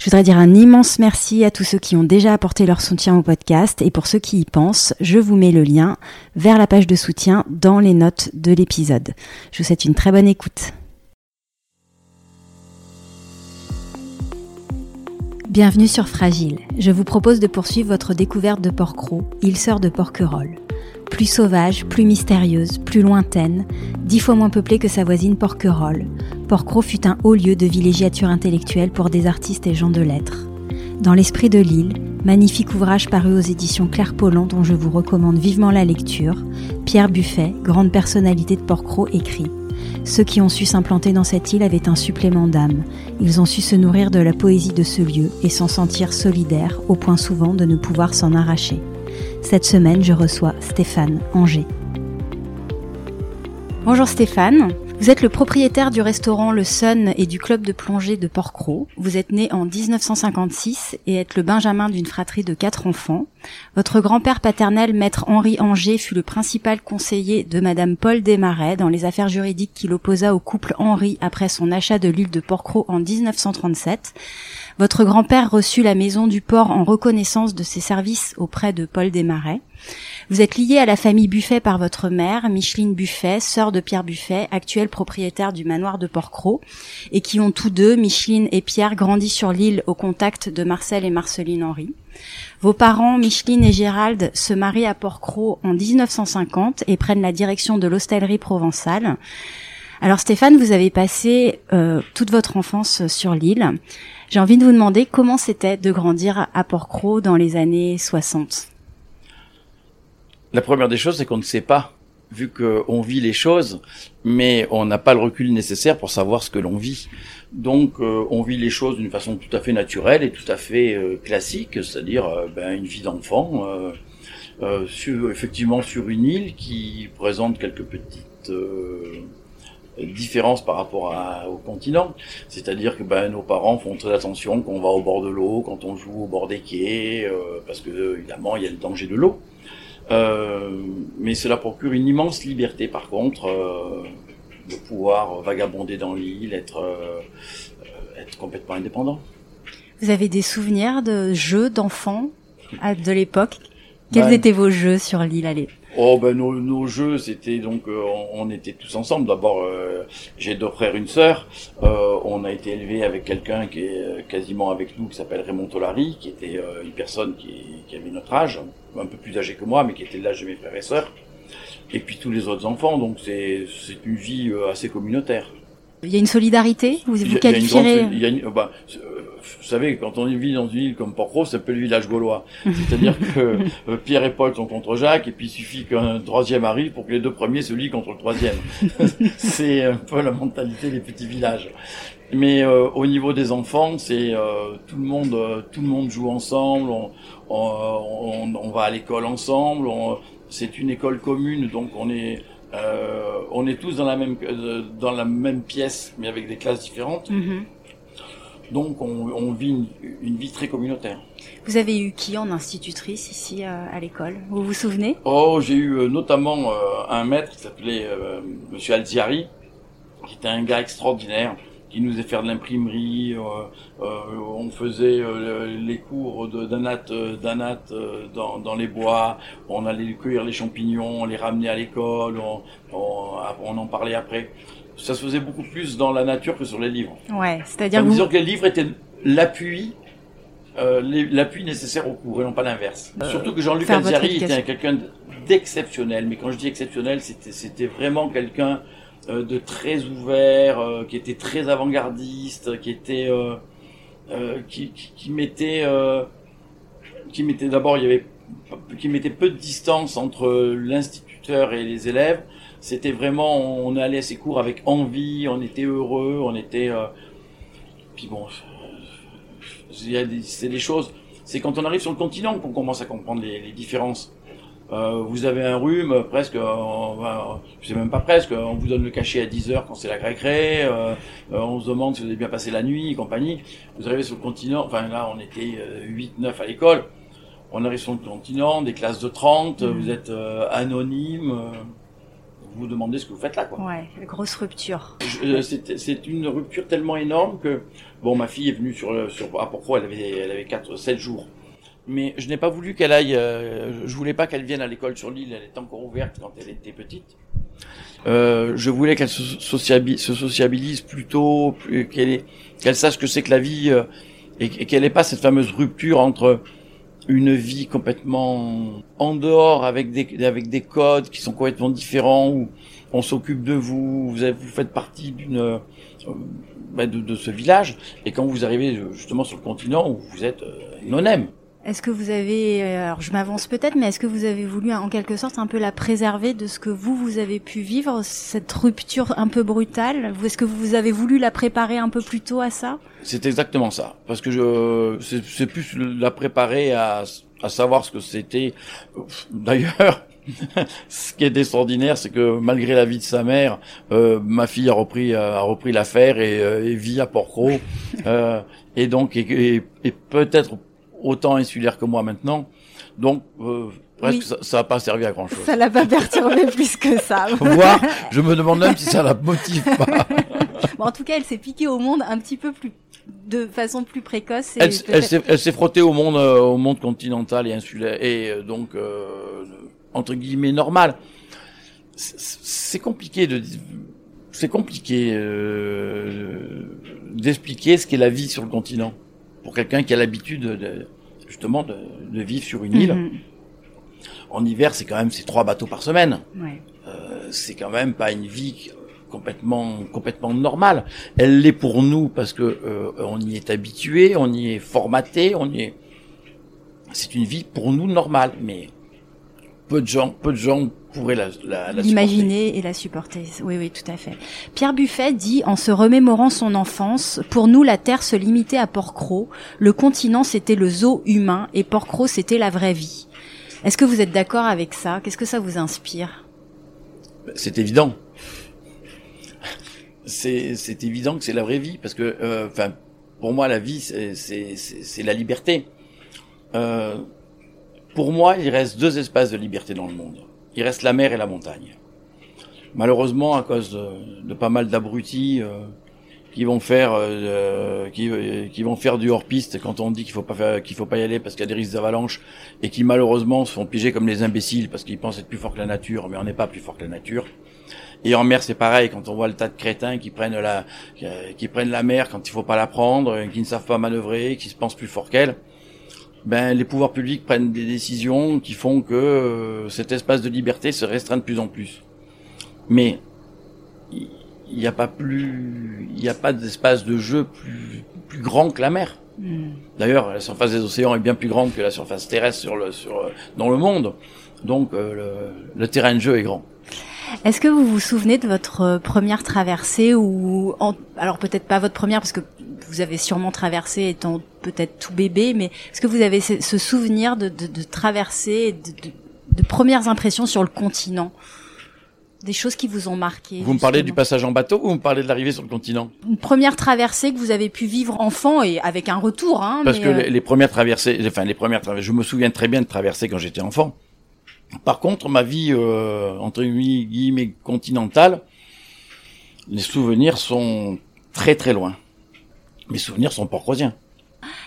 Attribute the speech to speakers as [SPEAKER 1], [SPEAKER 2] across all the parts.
[SPEAKER 1] Je voudrais dire un immense merci à tous ceux qui ont déjà apporté leur soutien au podcast et pour ceux qui y pensent, je vous mets le lien vers la page de soutien dans les notes de l'épisode. Je vous souhaite une très bonne écoute. Bienvenue sur Fragile. Je vous propose de poursuivre votre découverte de Porquerolles, île sœur de Porquerolles plus sauvage, plus mystérieuse, plus lointaine, dix fois moins peuplée que sa voisine Porquerolles, Porquerolles fut un haut lieu de villégiature intellectuelle pour des artistes et gens de lettres. Dans l'esprit de l'île, magnifique ouvrage paru aux éditions Claire Pollan dont je vous recommande vivement la lecture, Pierre Buffet, grande personnalité de Porquerolles, écrit ceux qui ont su s'implanter dans cette île avaient un supplément d'âme. Ils ont su se nourrir de la poésie de ce lieu et s'en sentir solidaires, au point souvent de ne pouvoir s'en arracher. Cette semaine, je reçois Stéphane Angers. Bonjour Stéphane, vous êtes le propriétaire du restaurant Le Sun et du club de plongée de Porquerolles. Vous êtes né en 1956 et êtes le benjamin d'une fratrie de quatre enfants. Votre grand-père paternel, maître Henri Angers, fut le principal conseiller de madame Paul Desmarais dans les affaires juridiques qu'il opposa au couple Henri après son achat de l'île de Porquerolles en 1937. Votre grand-père reçut la maison du port en reconnaissance de ses services auprès de Paul Desmarais. Vous êtes lié à la famille Buffet par votre mère, Micheline Buffet, sœur de Pierre Buffet, actuel propriétaire du manoir de Porquerolles, et qui ont tous deux, Micheline et Pierre, grandi sur l'île au contact de Marcel et Marceline Henry. Vos parents, Micheline et Gérald, se marient à Porquerolles en 1950 et prennent la direction de l'hostellerie provençale. Alors Stéphane, vous avez passé euh, toute votre enfance sur l'île. J'ai envie de vous demander comment c'était de grandir à Porquerolles dans les années 60.
[SPEAKER 2] La première des choses, c'est qu'on ne sait pas, vu qu'on vit les choses, mais on n'a pas le recul nécessaire pour savoir ce que l'on vit. Donc, euh, on vit les choses d'une façon tout à fait naturelle et tout à fait euh, classique, c'est-à-dire ben, une vie d'enfant, effectivement sur une île qui présente quelques petites différences par rapport à, au continent. C'est-à-dire que ben, nos parents font très attention quand on va au bord de l'eau, quand on joue au bord des quais, parce que évidemment il y a le danger de l'eau. Euh, mais cela procure une immense liberté par contre euh, de pouvoir vagabonder dans l'île, être, euh, être complètement indépendant.
[SPEAKER 1] Vous avez des souvenirs de jeux d'enfants de l'époque? Quels ben, étaient vos jeux sur l'île à l'époque
[SPEAKER 2] Oh ben nos, jeux c'était donc euh, on, était tous ensemble. D'abord euh, j'ai deux frères une sœur. Euh, on a été élevé avec quelqu'un qui est quasiment avec nous qui s'appelle Raymond Tolari, qui était une personne qui, avait notre âge, un peu plus âgé que moi, mais qui était l'âge de mes frères et sœurs. Et puis tous les autres enfants. Donc c'est c'est une vie assez communautaire.
[SPEAKER 1] Il y a une solidarité Vous vous qualifierez
[SPEAKER 2] il y a une, bah, vous savez, quand on vit dans une île comme c'est un peu le village gaulois. C'est-à-dire que euh, Pierre et Paul sont contre Jacques, et puis il suffit qu'un troisième arrive pour que les deux premiers se lient contre le troisième. c'est un peu la mentalité des petits villages. Mais euh, au niveau des enfants, c'est euh, tout le monde, tout le monde joue ensemble. On, on, on va à l'école ensemble. c'est une école commune, donc on est on est tous dans la même dans la même pièce, mais avec des classes différentes. Mm-hmm. Donc on, vit une, vie très communautaire.
[SPEAKER 1] Vous avez eu qui en institutrice ici euh, à l'école? Vous vous souvenez?
[SPEAKER 2] Oh, j'ai eu euh, notamment euh, un maître qui s'appelait Monsieur Alziari, qui était un gars extraordinaire, qui nous a fait de l'imprimerie. on faisait les cours d'anat d'anat dans, dans les bois. On allait cueillir les champignons, on les ramenait à l'école. On, on en parlait après ça se faisait beaucoup plus dans la nature que sur les livres.
[SPEAKER 1] Ouais, c'est-à-dire
[SPEAKER 2] que, que les livres étaient l'appui euh, l'appui nécessaire au cours et non pas l'inverse. Euh, Surtout que Jean-Luc Alziari était quelqu'un d'exceptionnel, mais quand je dis exceptionnel, c'était vraiment quelqu'un euh, de très ouvert, euh, qui était très avant-gardiste, qui était qui, qui, qui, mettait qui mettait d'abord il y avait qui mettait peu de distance entre l'instituteur et les élèves c'était vraiment, on allait à ces cours avec envie, on était heureux, on était. Euh, puis bon, c'est des choses. C'est quand on arrive sur le continent qu'on commence à comprendre les, les différences. Euh, vous avez un rhume, presque, euh, je sais même pas presque, on vous donne le cachet à 10 heures quand c'est la récré, euh, euh, on se demande si vous avez bien passé la nuit et compagnie. Vous arrivez sur le continent, enfin là on était 8-9 à l'école, on arrive sur le continent, des classes de 30, mmh. vous êtes anonyme, vous vous demandez ce que vous faites là. Quoi.
[SPEAKER 1] Ouais, grosse rupture.
[SPEAKER 2] C'est une rupture tellement énorme que, bon, ma fille est venue sur, sur à pourquoi elle avait, elle avait 4, 7 jours mais je n'ai pas voulu qu'elle aille. Euh, je voulais pas qu'elle vienne à l'école sur l'île. Elle était encore ouverte quand elle était petite. Euh, je voulais qu'elle se, sociabilise, se sociabilise plutôt, qu'elle qu'elle sache que c'est que la vie euh, et, qu'elle n'ait pas cette fameuse rupture entre une vie complètement en dehors avec des avec des codes qui sont complètement différents où on s'occupe de vous, vous, vous faites partie d'une euh, bah, de, de, ce village et quand vous arrivez justement sur le continent où vous êtes non-aime
[SPEAKER 1] est-ce que vous avez, euh, alors je m'avance peut-être, mais est-ce que vous avez voulu en quelque sorte un peu la préserver de ce que vous, vous avez pu vivre, cette rupture un peu brutale? Est-ce que vous avez voulu la préparer un peu plus tôt à ça?
[SPEAKER 2] C'est exactement ça, parce que je, c'est plus la préparer à, à savoir ce que c'était. D'ailleurs, ce qui est extraordinaire, c'est que malgré la vie de sa mère, euh, ma fille a repris a repris l'affaire et, euh, et, vit à Port-Cros, euh, et donc et, et peut-être autant insulaire que moi maintenant. Donc, euh, presque, ça n'a pas servi à grand chose.
[SPEAKER 1] Ça l'a pas perturbé plus que ça.
[SPEAKER 2] Voir, je me demande même si ça la motive pas.
[SPEAKER 1] bon, en tout cas, elle s'est piquée au monde un petit peu plus, de façon plus précoce.
[SPEAKER 2] Et elle, elle s'est frottée au monde, euh, au monde continental et insulaire, et euh, donc, entre guillemets, normal. C'est compliqué de, c'est compliqué d'expliquer ce qu'est la vie sur le continent pour quelqu'un qui a l'habitude de, justement de, de, vivre sur une île. Mhm. En hiver, c'est quand même ces trois bateaux par semaine. Ouais. Euh, c'est quand même pas une vie complètement complètement normale. Elle l'est pour nous parce que euh, on y est habitué, on y est formaté, on y est. C'est une vie pour nous normale, mais peu de gens, peu de gens pourraient la, la,
[SPEAKER 1] l'imaginer et la supporter. Oui, oui, tout à fait. Pierre Buffet dit, en se remémorant son enfance, pour nous la Terre se limitait à Port-Cros, le continent c'était le zoo humain et Port-Cros c'était la vraie vie. Est-ce que vous êtes d'accord avec ça? Qu'est-ce que ça vous inspire?
[SPEAKER 2] C'est évident. C'est, c'est évident que c'est la vraie vie parce que, euh, enfin, pour moi la vie c'est, c'est, c'est la liberté. Euh, pour moi, il reste deux espaces de liberté dans le monde. Il reste la mer et la montagne. Malheureusement, à cause de, pas mal d'abrutis euh, qui vont faire euh, qui, euh, qui, vont faire du hors piste quand on dit qu'il faut pas qu'il faut pas y aller parce qu'il y a des risques d'avalanche et qui malheureusement se font piéger comme les imbéciles parce qu'ils pensent être plus forts que la nature, mais on n'est pas plus fort que la nature. Et en mer, c'est pareil. Quand on voit le tas de crétins qui prennent la qui prennent la mer quand il faut pas la prendre, qui ne savent pas manœuvrer, qui se pensent plus forts qu'elle ben, les pouvoirs publics prennent des décisions qui font que euh, cet espace de liberté se restreint de plus en plus. Mais il n'y a pas plus, il n'y a pas d'espace de jeu plus, plus grand que la mer. Hmm. D'ailleurs, la surface des océans est bien plus grande que la surface terrestre sur le, sur, dans le monde. Donc, euh, le, le terrain de jeu est grand.
[SPEAKER 1] Est-ce que vous vous souvenez de votre euh, première traversée ou alors peut-être pas votre première parce que vous avez sûrement traversé étant peut-être tout bébé, mais est-ce que vous avez ce, souvenir de, de, de traverser, de, de, premières impressions sur le continent? Des choses qui vous ont marqué.
[SPEAKER 2] Vous me parlez du passage en bateau ou vous me parlez de l'arrivée sur le continent?
[SPEAKER 1] Une première traversée que vous avez pu vivre enfant et avec un retour. Hein,
[SPEAKER 2] Parce que euh, les, premières traversées, enfin les premières traversées, je me souviens très bien de traverser quand j'étais enfant. Par contre, ma vie euh, entre guillemets continentale, les souvenirs sont très très loin. Mes souvenirs sont porcrosiens.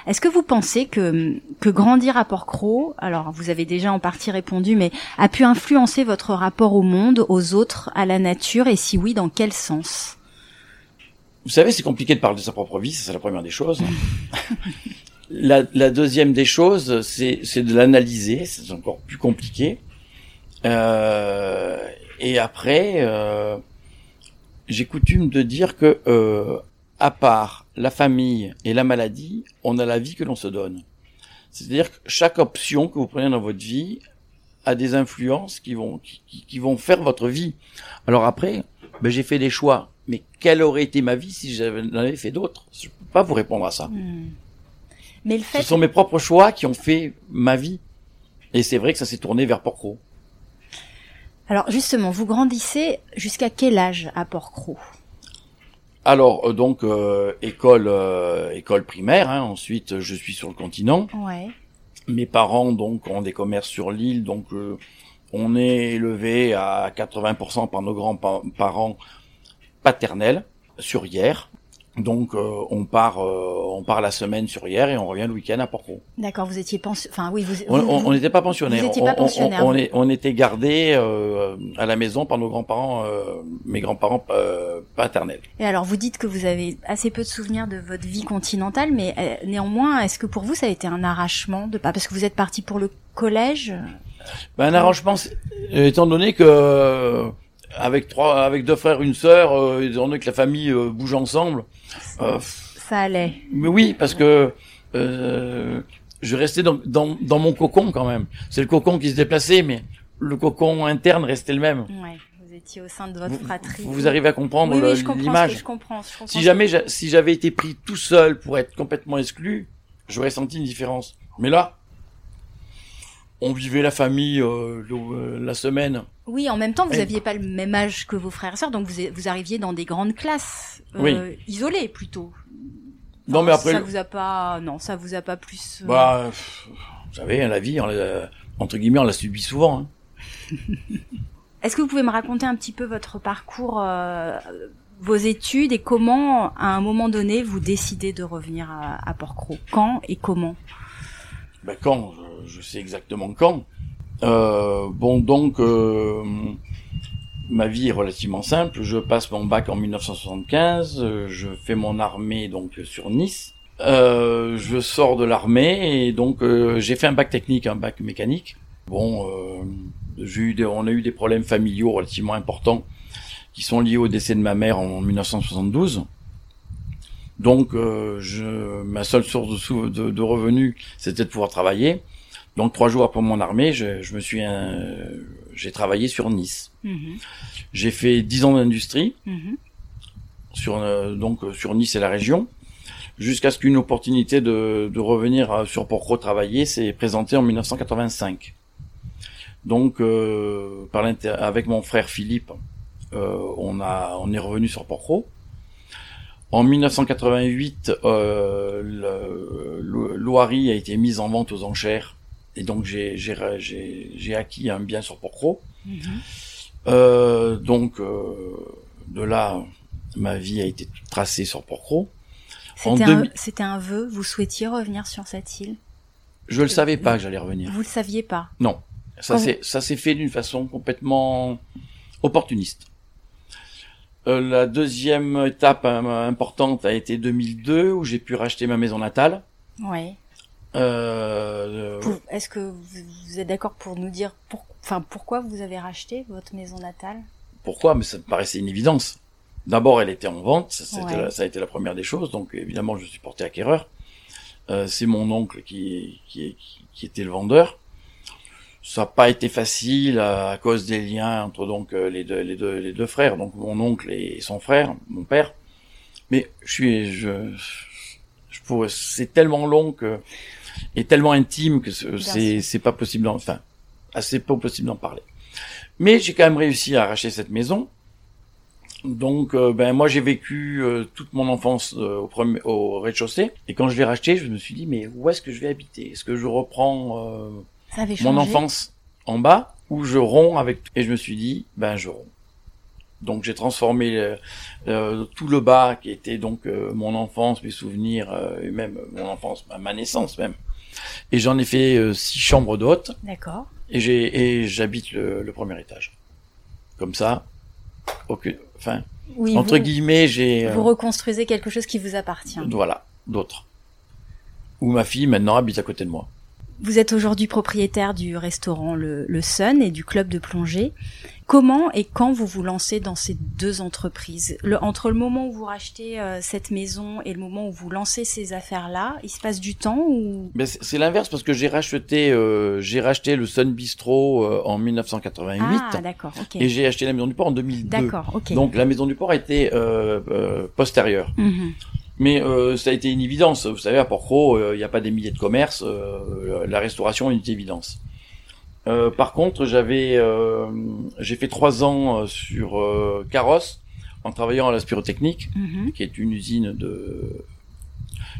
[SPEAKER 1] Est-ce que vous pensez que, que grandir à Port-Cros, alors vous avez déjà en partie répondu, mais a pu influencer votre rapport au monde, aux autres, à la nature, et si oui, dans quel sens?
[SPEAKER 2] Vous savez, c'est compliqué de parler de sa propre vie, c'est la première des choses. la, la, deuxième des choses, c'est de l'analyser, c'est encore plus compliqué. Euh, et après, euh, j'ai coutume de dire que, euh, à part la famille et la maladie, on a la vie que l'on se donne. C'est-à-dire que chaque option que vous prenez dans votre vie a des influences qui vont qui, qui vont faire votre vie. Alors après, ben j'ai fait des choix, mais quelle aurait été ma vie si j'avais fait d'autres? Je peux pas vous répondre à ça. Hmm.
[SPEAKER 1] Mais le fait.
[SPEAKER 2] Ce sont mes propres choix qui ont fait ma vie. Et c'est vrai que ça s'est tourné vers Porcro.
[SPEAKER 1] Alors justement, vous grandissez jusqu'à quel âge à Porcro
[SPEAKER 2] Alors euh, donc euh, école euh, école primaire. Hein, ensuite, je suis sur le continent.
[SPEAKER 1] Ouais.
[SPEAKER 2] Mes parents donc ont des commerces sur l'île, donc euh, on est élevé à 80% par nos grands-parents paternels sur hier. Donc euh, on part euh, on part la semaine sur hier et on revient le week-end à Porcro.
[SPEAKER 1] D'accord, vous étiez pension. Enfin oui, vous.
[SPEAKER 2] On
[SPEAKER 1] vous-
[SPEAKER 2] on- on n'était pas.
[SPEAKER 1] Vous
[SPEAKER 2] on,
[SPEAKER 1] pas
[SPEAKER 2] on-
[SPEAKER 1] pensionnaires,
[SPEAKER 2] on- on
[SPEAKER 1] vous.
[SPEAKER 2] est- on était gardés euh, à la maison par nos grands-parents, euh, mes grands-parents euh, paternels.
[SPEAKER 1] Et alors, vous dites que vous avez assez peu de souvenirs de votre vie continentale, mais euh, néanmoins, est-ce que pour vous, ça a été un arrachement de pas parce que vous êtes parti pour le collège?
[SPEAKER 2] Ben, un arrangement, étant donné que avec trois, avec deux frères, une sœur, euh, étant donné que la famille euh, bouge ensemble. Euh,
[SPEAKER 1] Ça allait.
[SPEAKER 2] mais oui, parce que euh, je restais dans, dans, dans mon cocon quand même. C'est le cocon qui se déplaçait, mais le cocon interne restait le même.
[SPEAKER 1] Ouais. Vous étiez au sein de votre
[SPEAKER 2] Vous,
[SPEAKER 1] fratrie.
[SPEAKER 2] vous arrivez à comprendre
[SPEAKER 1] oui, oui,
[SPEAKER 2] l'image.
[SPEAKER 1] Je comprends. Je comprends
[SPEAKER 2] Si jamais j'a- si j'avais été pris tout seul pour être complètement exclu, j'aurais senti une différence. Mais là, on vivait la famille euh, le- euh, la semaine.
[SPEAKER 1] Oui, en même temps, vous
[SPEAKER 2] Et-
[SPEAKER 1] aviez pas le même âge que vos frères et sœurs, donc vous, vous arriviez dans des grandes classes, euh,
[SPEAKER 2] Oui.
[SPEAKER 1] isolées plutôt.
[SPEAKER 2] Non, mais après,
[SPEAKER 1] ça vous a pas, non, ça vous a pas plus. euh,
[SPEAKER 2] bah, vous savez, hein, la vie, on l'a- entre guillemets, on la subit souvent. hein.
[SPEAKER 1] Est-ce que vous pouvez me raconter un petit peu votre parcours, vos études et comment, à un moment donné, vous décidez de revenir à, à Porquerolles Quand et comment?
[SPEAKER 2] Ben quand? Je, sais exactement quand. Euh, bon, donc, euh, ma vie est relativement simple. Je passe mon bac en 1975. euh, Je fais mon armée donc sur Nice. Euh, je sors de l'armée et donc euh, j'ai fait un bac technique, un bac mécanique. Bon, euh, j'ai eu des, on a eu des problèmes familiaux relativement importants qui sont liés au décès de ma mère en 1972. Donc, je, ma seule source de, sou- de revenus, c'était de pouvoir travailler. Donc, trois jours après mon armée, je, je me suis, euh, j'ai travaillé sur Nice.
[SPEAKER 1] Mhm,
[SPEAKER 2] J'ai fait dix ans d'industrie
[SPEAKER 1] mhm.
[SPEAKER 2] sur, euh, donc euh, sur Nice et la région, jusqu'à ce qu'une opportunité de, de revenir euh, sur Porcro travailler s'est présentée en 1985. Donc, euh, par l'inter- avec mon frère Philippe, euh, on a, on est revenu sur Porcro. En 1988, euh, le- a été mise en vente aux enchères, et donc j'ai j'ai j'ai j'ai acquis un bien sur Porcro.
[SPEAKER 1] Mhm.
[SPEAKER 2] Euh, donc euh, de là, ma vie a été tracée sur Porcro.
[SPEAKER 1] C'était un,
[SPEAKER 2] 2000
[SPEAKER 1] c'était un vœu. Vous souhaitiez revenir sur cette île?
[SPEAKER 2] Je le savais pas que j'allais revenir.
[SPEAKER 1] Vous le saviez pas?
[SPEAKER 2] Non, ça
[SPEAKER 1] Quand
[SPEAKER 2] s'est ça s'est fait d'une façon complètement opportuniste. Euh, la deuxième étape euh, importante a été 2002 où j'ai pu racheter ma maison natale.
[SPEAKER 1] Ouais.
[SPEAKER 2] Euh,
[SPEAKER 1] Pour- Est-ce que vous, êtes d'accord pour nous dire, pour, enfin, pourquoi vous avez racheté votre maison natale?
[SPEAKER 2] Pourquoi? Mais ça me paraissait une évidence. D'abord, elle était en vente, ça,
[SPEAKER 1] Ouais.
[SPEAKER 2] la- ça a été la première des choses, donc évidemment, je suis porté acquéreur. Euh, c'est mon oncle qui, qui, qui, était le vendeur. Ça n'a pas été facile à, à cause des liens entre donc euh, les deux, les deux, les deux frères, donc mon oncle et son frère, mon père. Mais je suis, je, je pourrais, c'est tellement long que et tellement intime que ce- c'est, c'est pas possible, d'en- enfin, assez peu possible d'en parler. Mais j'ai quand même réussi à arracher cette maison. Donc, euh, ben moi j'ai vécu euh, toute mon enfance euh, au, premier, au rez-de-chaussée. Et quand je l'ai racheté, je me suis dit mais où est-ce que je vais habiter? Est-ce que je reprends euh, mon enfance en bas ou je romps avec Et je me suis dit ben je romps. Donc j'ai transformé euh, tout le bas qui était donc euh, mon enfance, mes souvenirs euh, et même mon enfance, ma naissance même. Et j'en ai fait euh, six chambres d'hôtes
[SPEAKER 1] D'accord.
[SPEAKER 2] et j'ai et j'habite le, le premier étage. Comme ça, aucune, enfin
[SPEAKER 1] Oui.
[SPEAKER 2] entre
[SPEAKER 1] vous,
[SPEAKER 2] guillemets, j'ai
[SPEAKER 1] vous
[SPEAKER 2] euh,
[SPEAKER 1] reconstruisez quelque chose qui vous appartient.
[SPEAKER 2] voilà d'autres. Où ma fille maintenant habite à côté de moi.
[SPEAKER 1] Vous êtes aujourd'hui propriétaire du restaurant le, le Sun et du club de plongée. Comment et quand vous vous lancez dans ces deux entreprises le, Entre le moment où vous rachetez euh, cette maison et le moment où vous lancez ces affaires-là, il se passe du temps ou?
[SPEAKER 2] Mais c'est l'inverse parce que j'ai racheté euh, j'ai racheté le Sun Bistro euh, en 1988
[SPEAKER 1] Ah, d'accord,
[SPEAKER 2] et j'ai acheté la Maison du Port en 2002.
[SPEAKER 1] D'accord, ok.
[SPEAKER 2] Donc la Maison du Port a été euh, postérieure.
[SPEAKER 1] Mhm.
[SPEAKER 2] Mais euh, ça a été une évidence. Vous savez, à Port-Cros, il n'y a pas des milliers de commerces. la restauration est une évidence. par contre, j'avais, j'ai fait trois ans sur Carrosse en travaillant à la spirotechnique,
[SPEAKER 1] Mhm.
[SPEAKER 2] qui est une usine de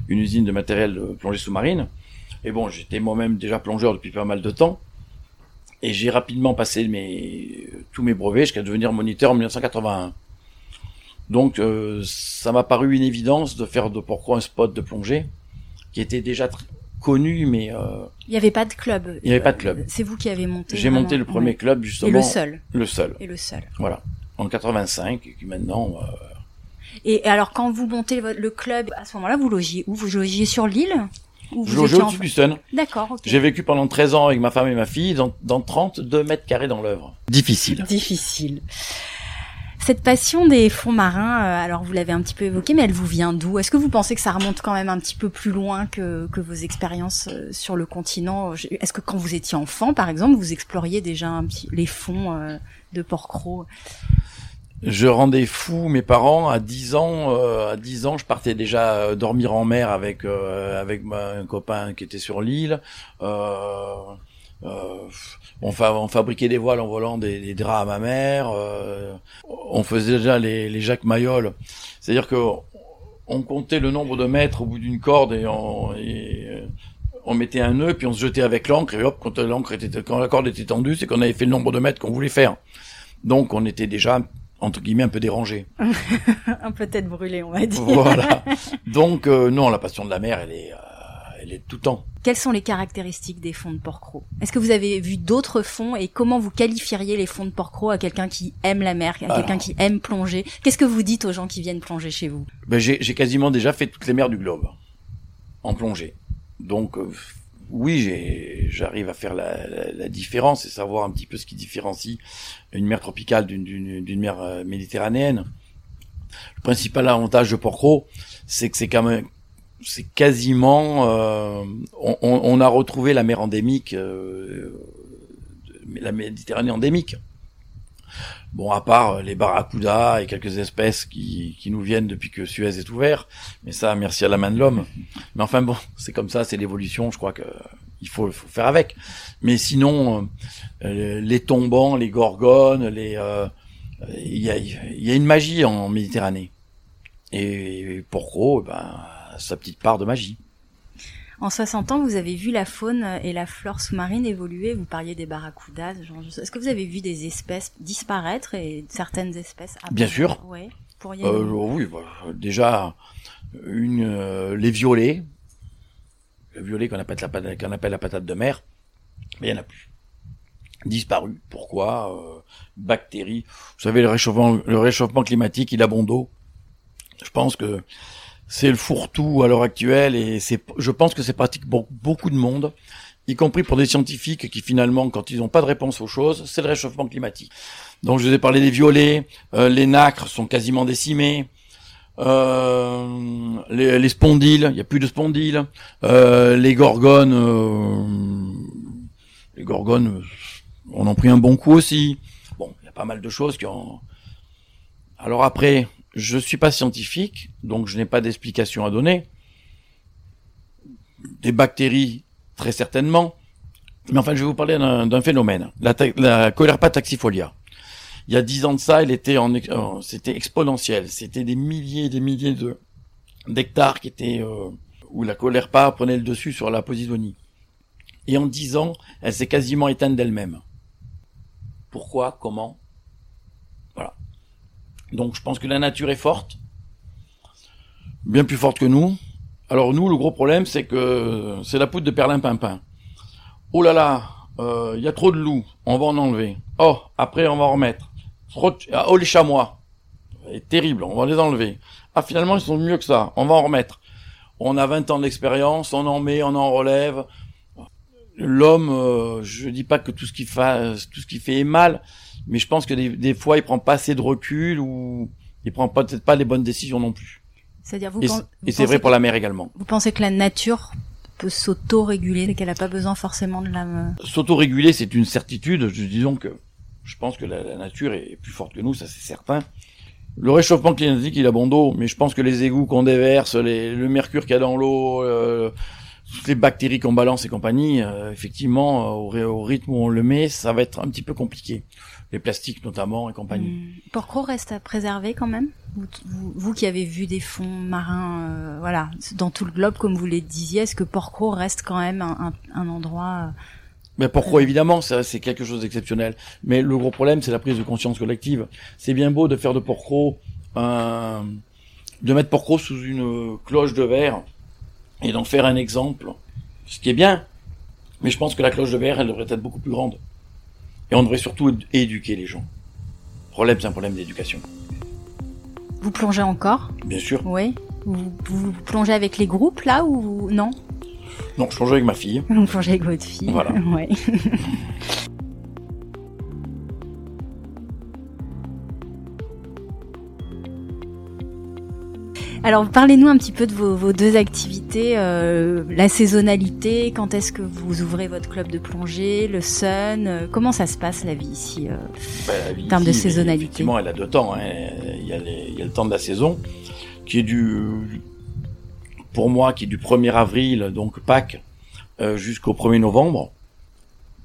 [SPEAKER 2] une usine de matériel de plongée sous-marine. Et bon, j'étais moi-même déjà plongeur depuis pas mal de temps. Et j'ai rapidement passé mes, tous mes brevets jusqu'à devenir moniteur en 1981. Donc, euh, ça m'a paru une évidence de faire de Porquois un spot de plongée qui était déjà connu, mais euh,
[SPEAKER 1] Il n'y avait pas de club.
[SPEAKER 2] Il y avait pas de club.
[SPEAKER 1] C'est vous qui avez monté.
[SPEAKER 2] j'ai monté le premier
[SPEAKER 1] ouais.
[SPEAKER 2] club
[SPEAKER 1] Et
[SPEAKER 2] justement,
[SPEAKER 1] le seul.
[SPEAKER 2] le seul,
[SPEAKER 1] Et le seul.
[SPEAKER 2] voilà, en 85, et qui maintenant, euh,
[SPEAKER 1] Et alors, quand vous montez le club, à ce moment-là, vous logiez où? Vous logiez sur l'île?
[SPEAKER 2] Je logeais
[SPEAKER 1] en-
[SPEAKER 2] au-dessus du Sun.
[SPEAKER 1] D'accord.
[SPEAKER 2] J'ai vécu pendant 13 ans avec ma femme et ma fille dans, dans 32 mètres carrés dans l'œuvre. Difficile.
[SPEAKER 1] Difficile. Cette passion des fonds marins, euh, alors vous l'avez un petit peu évoqué, mais elle vous vient d'où? Est-ce que vous pensez que ça remonte quand même un petit peu plus loin que, vos expériences euh, sur le continent? Est-ce que quand vous étiez enfant, par exemple, vous exploriez déjà les fonds euh, de Port-Cros
[SPEAKER 2] Je rendais fou mes parents à 10 ans. à 10 ans, je partais déjà dormir en mer avec un copain qui était sur l'île. On, fa- on fabriquait des voiles en volant des, des draps à ma mère. euh, on faisait déjà les, les Jacques Mayol. C'est-à-dire que on comptait le nombre de mètres au bout d'une corde et on, et, euh, on mettait un nœud puis on se jetait avec l'encre et hop quand l'encre était quand la corde était tendue c'est qu'on avait fait le nombre de mètres qu'on voulait faire. Donc on était déjà entre guillemets un peu dérangé.
[SPEAKER 1] Un peu tête brûlée, on va dire.
[SPEAKER 2] voilà. Donc euh, non, la passion de la mer, elle est, euh, elle est tout temps.
[SPEAKER 1] Quelles sont les caractéristiques des fonds de Port-Cros Est-ce que vous avez vu d'autres fonds et comment vous qualifieriez les fonds de Port-Cros à quelqu'un qui aime la mer, à quelqu'un
[SPEAKER 2] Alors.
[SPEAKER 1] qui aime plonger? Qu'est-ce que vous dites aux gens qui viennent plonger chez vous?
[SPEAKER 2] Ben, j'ai quasiment déjà fait toutes les mers du globe en plongée. Donc euh, oui, j'arrive à faire la, la- la différence et savoir un petit peu ce qui différencie une mer tropicale d'une- mer euh, méditerranéenne. Le principal avantage de Port-Cros, c'est que c'est quand même c'est quasiment euh, on, on- a retrouvé la mer endémique euh, la Méditerranée endémique. Bon, à part euh, les barracudas et quelques espèces qui, qui nous viennent depuis que Suez est ouvert, mais ça, merci à la main de l'homme. Mais enfin bon, c'est comme ça, c'est l'évolution, je crois que il faut, faut faire avec. Mais sinon, euh, les tombants, les gorgones, les, euh, il y, a, y a une magie en Méditerranée. Et pour gros, ben, sa petite part de magie.
[SPEAKER 1] En 60 ans, vous avez vu la faune et la flore sous-marine évoluer. Vous parliez des barracudas. Est-ce que vous avez vu des espèces disparaître et certaines espèces
[SPEAKER 2] Bien
[SPEAKER 1] apparaître
[SPEAKER 2] sûr.
[SPEAKER 1] Ouais. Pourriez
[SPEAKER 2] Euh, oui, bah, déjà une euh, les violets, le violet qu'on appelle la patate, qu'on appelle la patate de mer, mais il y en a plus. Disparu. Pourquoi? Euh, Bactéries. Vous savez, le réchauffement, le réchauffement climatique, il a bon dos. Je pense que c'est le fourre-tout à l'heure actuelle et c'est, je pense que c'est pratique pour beaucoup de monde, y compris pour des scientifiques qui finalement, quand ils n'ont pas de réponse aux choses, c'est le réchauffement climatique. Donc je vous ai parlé des violets, euh, les nacres sont quasiment décimés, euh, les, les spondyles, il n'y a plus de spondyles, euh, les gorgones, les gorgones, on en pris un bon coup aussi. Bon, il y a pas mal de choses qui ont. Alors après, je suis pas scientifique, donc je n'ai pas d'explication à donner. Des bactéries, très certainement. Mais enfin, je vais vous parler d'un phénomène, la, la Colerpa taxifolia. Il y a dix ans de ça, elle était en, c'était exponentiel. C'était des milliers et des milliers de d'hectares qui étaient euh, où la Colerpa prenait le dessus sur la Posidonie. Et en dix ans, elle s'est quasiment éteinte d'elle-même. Pourquoi? Comment? Donc, je pense que la nature est forte, bien plus forte que nous. Alors nous, le gros problème, c'est que c'est la poudre de perlimpinpin. Oh là là, euh, il y a trop de loups, on va en enlever. Oh, après on va en remettre. Ah, Oh les chamois, c'est terrible, on va les enlever. Ah finalement ils sont mieux que ça, on va en remettre. On a 20 ans d'expérience, on en met, on en relève. L'homme, euh, je dis pas que tout ce qu'il fait, tout ce qu'il fait est mal, mais je pense que des, des fois il prend pas assez de recul ou il prend peut-être pas les bonnes décisions non plus.
[SPEAKER 1] C'est-à-dire vous,
[SPEAKER 2] Et, c'est- vrai pour la mer également.
[SPEAKER 1] Vous pensez que la nature peut s'auto-réguler et qu'elle n'a pas besoin forcément de la...
[SPEAKER 2] S'autoréguler, c'est une certitude. Je- Disons que je pense que la, la nature est plus forte que nous, ça c'est certain. Le réchauffement climatique, il a bon dos, mais je pense que les égouts qu'on déverse, les, le mercure qu'il y a dans l'eau, euh, toutes les bactéries qu'on balance et compagnie, euh, effectivement, au, au, rythme où on le met, ça va être un petit peu compliqué. Les plastiques notamment et compagnie.
[SPEAKER 1] Mmh. Porcro reste à préserver quand même? Vous, vous, vous, qui avez vu des fonds marins, euh, voilà, dans tout le globe, comme vous le disiez, est-ce que Porcro reste quand même un, un, un endroit
[SPEAKER 2] mais pourquoi évidemment, ça c'est quelque chose d'exceptionnel. Mais le gros problème, c'est la prise de conscience collective. C'est bien beau de faire de Porcro un, de mettre Porcro sous une cloche de verre et d'en faire un exemple, ce qui est bien. Mais je pense que la cloche de verre, elle devrait être beaucoup plus grande. Et on devrait surtout éduquer les gens. Le problème, c'est un problème d'éducation.
[SPEAKER 1] Vous plongez encore?
[SPEAKER 2] Bien sûr.
[SPEAKER 1] Oui. Vous, vous, plongez avec les groupes là ou non?
[SPEAKER 2] Non, je plongeais avec ma fille.
[SPEAKER 1] Vous plongez avec votre fille.
[SPEAKER 2] Voilà.
[SPEAKER 1] Ouais. Alors parlez-nous un petit peu de vos, vos deux activités, euh, la saisonnalité, quand est-ce que vous ouvrez votre club de plongée, le sun, euh, comment ça se passe la vie ici euh,
[SPEAKER 2] ben, la vie
[SPEAKER 1] en termes
[SPEAKER 2] ici,
[SPEAKER 1] de saisonnalité
[SPEAKER 2] Effectivement, elle a deux temps. Hein. Il, y a les, il y a le temps de la saison, qui est du, pour moi, qui est du 1er avril, donc Pâques, euh, jusqu'au 1er novembre.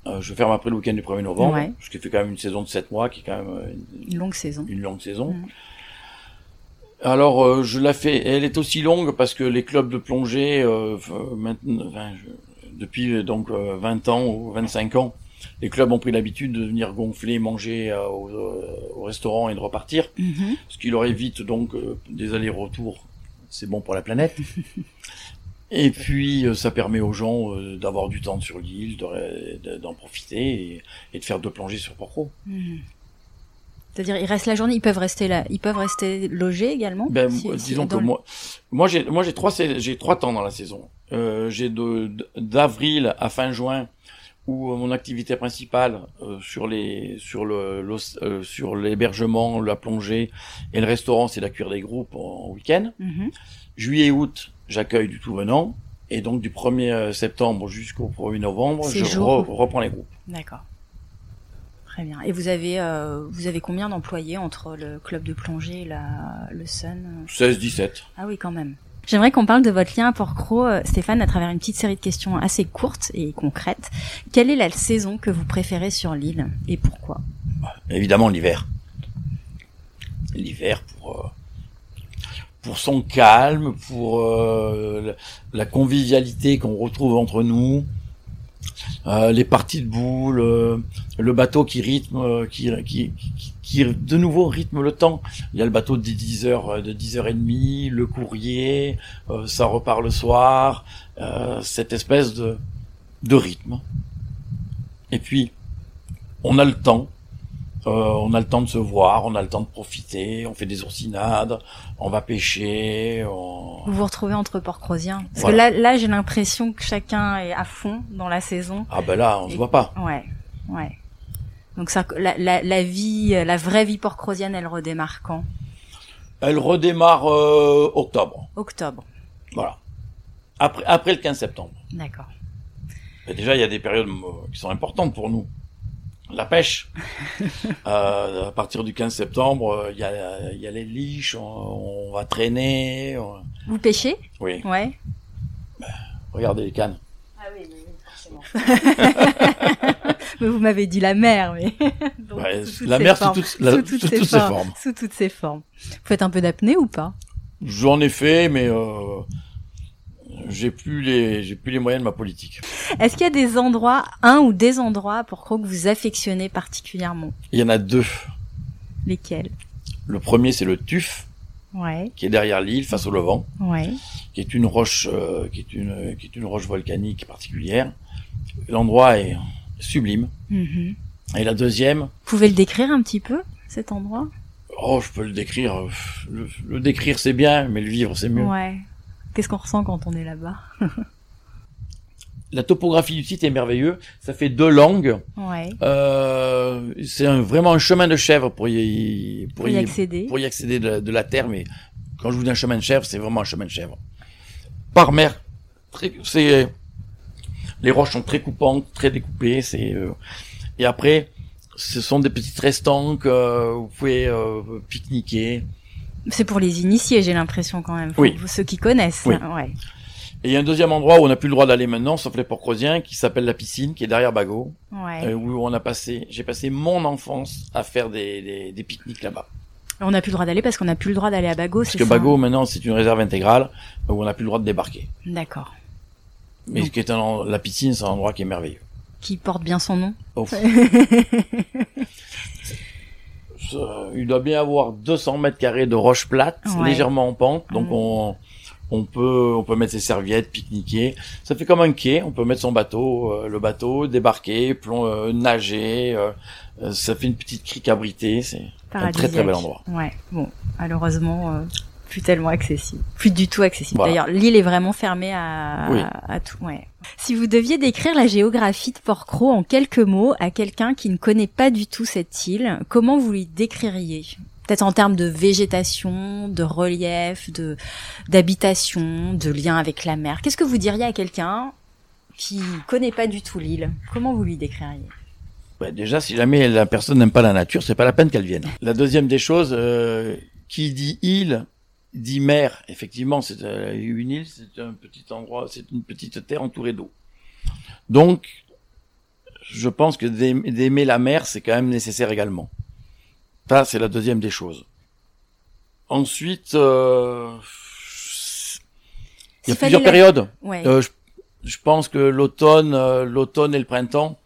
[SPEAKER 2] Euh, je ferme après le week-end du 1er novembre,
[SPEAKER 1] Ouais.
[SPEAKER 2] ce qui fait quand même une saison de 7 mois, qui est quand même euh, une,
[SPEAKER 1] Une longue saison.
[SPEAKER 2] une longue saison.
[SPEAKER 1] Mhm.
[SPEAKER 2] Alors, euh, je la fais. Elle est aussi longue parce que les clubs de plongée, euh, maintenant, enfin, je- depuis euh, donc euh, 20 ans ou 25 ans, les clubs ont pris l'habitude de venir gonfler, manger euh, au, euh, au restaurant et de repartir,
[SPEAKER 1] Mhm.
[SPEAKER 2] ce qui leur évite donc euh, des allers-retours. C'est bon pour la planète. Et puis, euh, ça permet aux gens d'avoir du temps sur l'île, de de- d'en profiter et, et de faire deux plongées sur Porcro.
[SPEAKER 1] Mhm. C'est-à-dire, ils restent la journée, ils peuvent rester là, ils peuvent rester logés également.
[SPEAKER 2] Ben,
[SPEAKER 1] si-
[SPEAKER 2] moi,
[SPEAKER 1] si-
[SPEAKER 2] disons que
[SPEAKER 1] le-
[SPEAKER 2] moi, moi j'ai, moi j'ai trois, j'ai trois temps dans la saison. Euh, j'ai de, d'avril à fin juin où euh, mon activité principale euh, sur les, sur le, euh, sur l'hébergement, la plongée et le restaurant, c'est d'accueillir des groupes en, en week-end.
[SPEAKER 1] Mhm.
[SPEAKER 2] Juillet, août, j'accueille du tout venant. Et donc du 1er septembre jusqu'au 1er novembre, je re- reprends les groupes.
[SPEAKER 1] D'accord. Très bien. Et vous avez, euh, vous avez combien d'employés entre le club de plongée et la, le Sun
[SPEAKER 2] 16-17.
[SPEAKER 1] Ah oui, quand même. J'aimerais qu'on parle de votre lien à Porcro, euh, Stéphane, à travers une petite série de questions assez courtes et concrètes. Quelle est la saison que vous préférez sur l'île et pourquoi?
[SPEAKER 2] Évidemment l'hiver. L'hiver pour euh, pour son calme, pour euh, la convivialité qu'on retrouve entre nous, euh, les parties de boules, euh, le bateau qui rythme, euh, qui, qui, qui, qui de nouveau rythme le temps. Il y a le bateau de 10 heures, de 10 heures et demie, le courrier, euh, ça repart le soir, euh, cette espèce de de rythme. Et puis on a le temps. Euh, on a le temps de se voir, on a le temps de profiter, on fait des oursinades, on va pêcher, on...
[SPEAKER 1] Vous vous retrouvez entre Porcrosiens Parce
[SPEAKER 2] Voilà.
[SPEAKER 1] que là, là j'ai l'impression que chacun est à fond dans la saison.
[SPEAKER 2] Ah ben là, on se voit pas.
[SPEAKER 1] Ouais, ouais. Donc ça, la, la, la vie, la vraie vie porcrosienne, elle redémarre quand?
[SPEAKER 2] Elle redémarre euh, octobre,
[SPEAKER 1] Octobre.
[SPEAKER 2] voilà. Après, après le 15 septembre.
[SPEAKER 1] D'accord.
[SPEAKER 2] Déjà, il y a des périodes euh, qui sont importantes pour nous. La pêche. Euh, à partir du 15 septembre, euh, il y, a, il y a les liches, on, on va traîner. on-
[SPEAKER 1] Vous pêchez?
[SPEAKER 2] Oui,
[SPEAKER 1] Ouais.
[SPEAKER 2] regardez les cannes.
[SPEAKER 1] Ah oui, forcément. mais vous m'avez dit la mer, mais Donc,
[SPEAKER 2] Ouais,
[SPEAKER 1] sous
[SPEAKER 2] la
[SPEAKER 1] ses
[SPEAKER 2] mer sous
[SPEAKER 1] formes.
[SPEAKER 2] toutes- la-
[SPEAKER 1] Sous toutes
[SPEAKER 2] sous
[SPEAKER 1] ses
[SPEAKER 2] toutes ses
[SPEAKER 1] formes.
[SPEAKER 2] formes.
[SPEAKER 1] Sous toutes ses formes. Vous faites un peu d'apnée ou pas?
[SPEAKER 2] J'en ai fait, mais euh, j'ai plus les j'ai plus les moyens de ma politique.
[SPEAKER 1] Est-ce qu'il y a des endroits, un ou des endroits pour que vous affectionnez particulièrement?
[SPEAKER 2] Il y en a deux.
[SPEAKER 1] Lesquels?
[SPEAKER 2] Le premier, c'est le Tuf,
[SPEAKER 1] Ouais,
[SPEAKER 2] qui est derrière l'île, face au Levant,
[SPEAKER 1] ouais.
[SPEAKER 2] qui est une roche, euh, qui est une, qui est une roche volcanique particulière. L'endroit est sublime.
[SPEAKER 1] Mhm.
[SPEAKER 2] Et la deuxième,
[SPEAKER 1] Vous pouvez le décrire un petit peu, cet endroit?
[SPEAKER 2] Oh, je peux le décrire. euh, Le, le décrire c'est bien, mais le vivre c'est mieux.
[SPEAKER 1] Ouais. Qu'est-ce qu'on ressent quand on est là-bas
[SPEAKER 2] La topographie du site est merveilleuse. Ça fait deux langues.
[SPEAKER 1] Ouais.
[SPEAKER 2] Euh, c'est un- vraiment un chemin de chèvre pour y,
[SPEAKER 1] Pour y accéder.
[SPEAKER 2] pour y accéder de, de la terre, mais quand je vous dis un chemin de chèvre, c'est vraiment un chemin de chèvre. Par mer, très, c'est les roches sont très coupantes, très découpées, c'est euh, et après ce sont des petites restants que euh, vous pouvez euh, pique-niquer.
[SPEAKER 1] C'est pour les initiés, j'ai l'impression quand même.
[SPEAKER 2] Oui.
[SPEAKER 1] Ceux qui connaissent.
[SPEAKER 2] Oui.
[SPEAKER 1] hein, ouais.
[SPEAKER 2] Et il y a un deuxième endroit où on n'a plus le droit d'aller maintenant, sauf les Porcrosiens, qui s'appelle la piscine, qui est derrière Bagot,
[SPEAKER 1] Ouais.
[SPEAKER 2] euh, où on a passé, j'ai passé mon enfance à faire des, des, des pique-niques là-bas.
[SPEAKER 1] On n'a plus le droit d'aller parce qu'on n'a plus le droit d'aller à Bagot,
[SPEAKER 2] Parce que
[SPEAKER 1] ça
[SPEAKER 2] Bagot maintenant c'est une réserve intégrale où on n'a plus le droit de débarquer.
[SPEAKER 1] D'accord.
[SPEAKER 2] Mais ce qui est un, la piscine, c'est un endroit qui est merveilleux.
[SPEAKER 1] Qui porte bien son nom.
[SPEAKER 2] Oh. Ça, il doit bien avoir 200 mètres carrés de roches plates,
[SPEAKER 1] Ouais.
[SPEAKER 2] légèrement en pente, donc on, on peut, on peut mettre ses serviettes, pique-niquer. Ça fait comme un quai, on peut mettre son bateau, euh, le bateau, débarquer, plon, euh, nager. euh, euh, ça fait une petite crique abritée, c'est un très très bel endroit.
[SPEAKER 1] Ouais. Bon, malheureusement, euh, plus tellement accessible. Plus du tout accessible.
[SPEAKER 2] Voilà.
[SPEAKER 1] D'ailleurs, l'île est vraiment fermée à,
[SPEAKER 2] Oui.
[SPEAKER 1] à tout. Ouais. Si vous deviez décrire la géographie de Porquerolles en quelques mots à quelqu'un qui ne connaît pas du tout cette île, comment vous lui décririez? Peut-être en termes de végétation, de relief, de d'habitation, de lien avec la mer. Qu'est-ce que vous diriez à quelqu'un qui connaît pas du tout l'île? Comment vous lui décririez?
[SPEAKER 2] Déjà, si jamais la personne n'aime pas la nature, c'est pas la peine qu'elle vienne. La deuxième des choses, euh, qui dit île, dit mer. Effectivement, c'est euh, une île, c'est un petit endroit, c'est une petite terre entourée d'eau. Donc, je pense que d'aim- d'aimer la mer, c'est quand même nécessaire également. Ça, c'est la deuxième des choses. Ensuite, euh, il y a plusieurs
[SPEAKER 1] la-
[SPEAKER 2] périodes.
[SPEAKER 1] Ouais.
[SPEAKER 2] Euh, je, je pense que l'automne, euh, l'automne et le printemps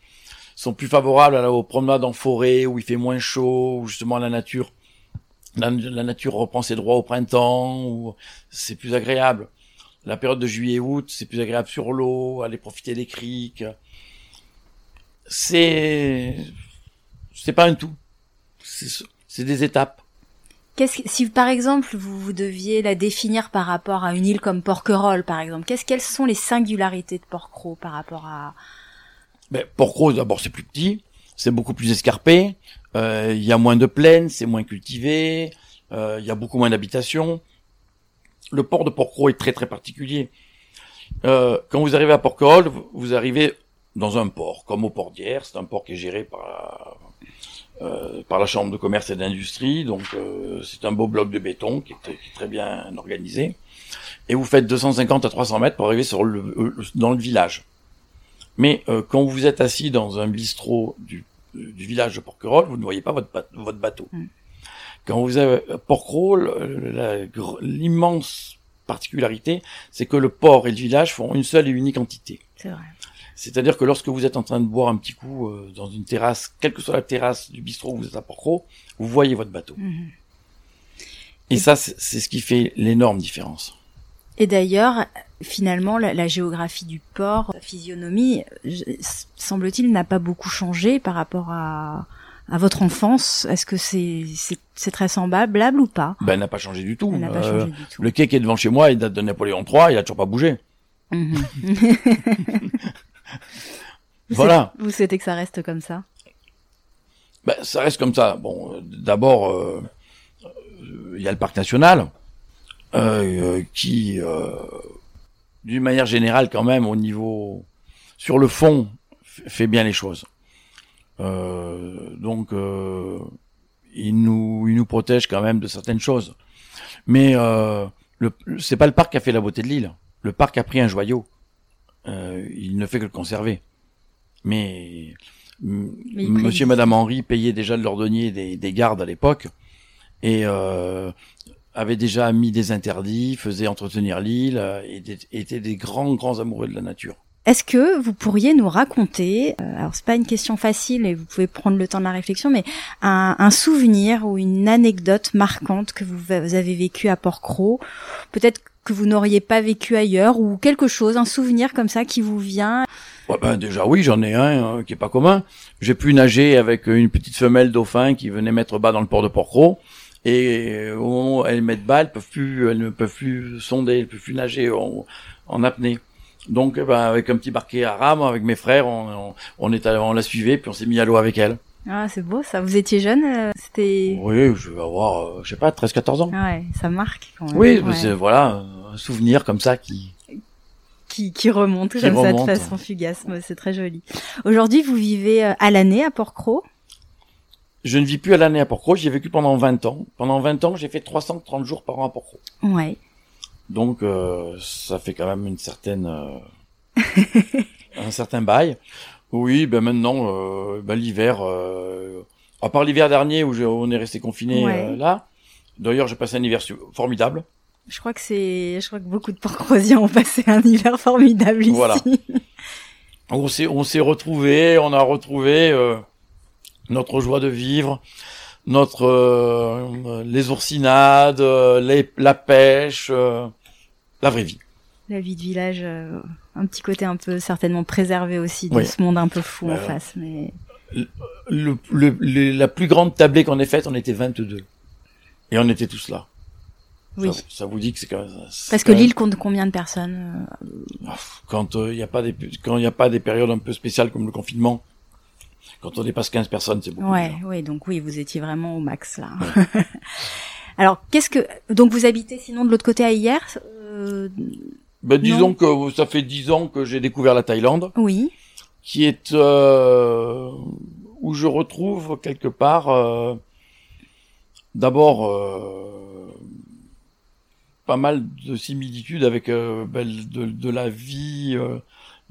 [SPEAKER 2] sont plus favorables à la- aux promenades en forêt où il fait moins chaud, où justement la nature, la, la nature reprend ses droits au printemps, où c'est plus agréable. La période de juillet-août, c'est plus agréable sur l'eau, aller profiter des criques. C'est, c'est pas un tout. C'est des étapes.
[SPEAKER 1] Qu'est-ce que- si par exemple vous, vous deviez la définir par rapport à une île comme Porquerolles par exemple, qu'est-ce quelles sont les singularités de Porquerolles par rapport à
[SPEAKER 2] Ben, Port-Rose, d'abord, c'est plus petit, c'est beaucoup plus escarpé, il y a moins de plaines, c'est moins cultivé, euh, il y a beaucoup moins d'habitations. Le port de Port-Cros est très très particulier. Euh, quand vous arrivez à Porquerolles, vous- arrivez dans un port, comme au port d'hier, c'est un port qui est géré par, euh, par la Chambre de commerce et d'industrie, donc euh, c'est un beau bloc de béton qui est, très- bien organisé. Et vous faites 250 à 300 mètres pour arriver sur le, euh, dans le village. Mais euh, quand vous êtes assis dans un bistrot du, du village de Porquerolles, vous ne voyez pas votre, votre bateau.
[SPEAKER 1] Mm.
[SPEAKER 2] Quand vous avez Porquerolles, euh, l'immense particularité, c'est que le port et le village font une seule et unique entité.
[SPEAKER 1] C'est vrai.
[SPEAKER 2] C'est-à-dire que lorsque vous êtes en train de boire un petit coup euh, dans une terrasse, quelle que soit la terrasse du bistrot où vous êtes à Porquerolles, vous voyez votre bateau.
[SPEAKER 1] Mhm.
[SPEAKER 2] Et ça, c'est ce qui fait l'énorme différence.
[SPEAKER 1] Et d'ailleurs, finalement, la, la géographie du port, la physionomie, semble-t-il, n'a pas beaucoup changé par rapport à, à votre enfance. Est-ce que c'est c'est c'est très semblable ou pas?
[SPEAKER 2] Ben, elle n'a pas changé du tout.
[SPEAKER 1] Elle n'a pas
[SPEAKER 2] Euh,
[SPEAKER 1] changé du tout.
[SPEAKER 2] Le quai qui est devant chez moi, il date de Napoléon III, il a toujours pas bougé.
[SPEAKER 1] Mhm. Vous
[SPEAKER 2] Voilà.
[SPEAKER 1] souhaitez- Vous souhaitez que ça reste comme ça?
[SPEAKER 2] Ben, ça reste comme ça. Bon, euh, d'abord, euh, euh, il y a le parc national euh, qui, d'une manière générale, quand même, au niveau, sur le fond, fait bien les choses. Euh, donc, euh, il nous, il nous protège quand même de certaines choses. Mais euh, le, c'est pas le parc qui a fait la beauté de l'île. Le parc a pris un joyau. Euh, il ne fait que le conserver. Mais Monsieur et Madame Henry payaient déjà de l'ordonnier des, des gardes à l'époque et euh, avaient déjà mis des interdits, faisaient entretenir l'île euh, et des- étaient des grands grands amoureux de la nature.
[SPEAKER 1] Est-ce que vous pourriez nous raconter, euh, alors c'est pas une question facile et vous pouvez prendre le temps de la réflexion, mais un, un souvenir ou une anecdote marquante que vous, vous avez vécu à Porquerolles, peut-être que vous n'auriez pas vécu ailleurs ou quelque chose, un souvenir comme ça qui vous vient?
[SPEAKER 2] Ouais, ben déjà oui, j'en ai un euh, qui est pas commun. J'ai pu nager avec une petite femelle dauphin qui venait mettre bas dans le port de Porquerolles. Et euh, au moment où elles mettent bas, elles peuvent plus, elles ne peuvent plus sonder, elles peuvent plus nager en, en apnée. Donc, ben, avec un petit barquet à rame, avec mes frères, on, on, on est allé- on la suivait, puis on s'est mis à l'eau avec elle.
[SPEAKER 1] Ah, c'est beau ça. Vous étiez jeune, euh, c'était.
[SPEAKER 2] Oui, je vais avoir, euh, je sais pas, 13-14 ans.
[SPEAKER 1] Ouais, ça marque quand même.
[SPEAKER 2] Oui,
[SPEAKER 1] Ouais.
[SPEAKER 2] c'est voilà, un souvenir comme ça qui.
[SPEAKER 1] qui, qui remonte
[SPEAKER 2] Qui
[SPEAKER 1] comme ça de façon fugace. C'est très joli. Aujourd'hui, vous vivez euh, à l'année à Porquerolles.
[SPEAKER 2] Je ne vis plus à l'année à Porquerolles, j'y ai vécu pendant 20 ans. Pendant 20 ans, j'ai fait 330 jours par an à Porquerolles.
[SPEAKER 1] Ouais.
[SPEAKER 2] Donc euh, ça fait quand même une certaine euh, un certain bail. Oui, ben maintenant euh, ben l'hiver euh, à part l'hiver dernier où je- on est resté confiné
[SPEAKER 1] Ouais.
[SPEAKER 2] euh, là. D'ailleurs, j'ai passé un hiver formidable.
[SPEAKER 1] Je crois que c'est, je crois que beaucoup de Porcrosiens ont passé un hiver formidable ici.
[SPEAKER 2] Voilà. On s'est on s'est retrouvé, on a retrouvé euh, notre joie de vivre, notre euh, les oursinades, euh, les, la pêche, euh, la vraie vie.
[SPEAKER 1] La vie de village, euh, un petit côté un peu certainement préservé aussi de
[SPEAKER 2] Oui.
[SPEAKER 1] ce monde un peu fou en
[SPEAKER 2] Euh,
[SPEAKER 1] face, mais
[SPEAKER 2] le, le- le- la plus grande tablée qu'on ait faite, on était 22. Et on était tous là.
[SPEAKER 1] oui.
[SPEAKER 2] Ça, ça vous dit que c'est quand même...
[SPEAKER 1] Parce que l'île compte combien de personnes euh,
[SPEAKER 2] Quand il n'y a pas des quand il y a pas des périodes un peu spéciales comme le confinement, quand on dépasse 15 personnes, c'est beaucoup.
[SPEAKER 1] Ouais,
[SPEAKER 2] déjà.
[SPEAKER 1] oui, donc oui, vous étiez vraiment au max là. Alors, qu'est-ce que donc vous habitez sinon de l'autre côté à hier euh,
[SPEAKER 2] Ben, disons
[SPEAKER 1] Non.
[SPEAKER 2] que ça fait 10 ans que j'ai découvert la Thaïlande,
[SPEAKER 1] Oui,
[SPEAKER 2] qui est euh, où je retrouve quelque part euh, d'abord euh, pas mal de similitudes avec euh, ben, de, de la vie euh,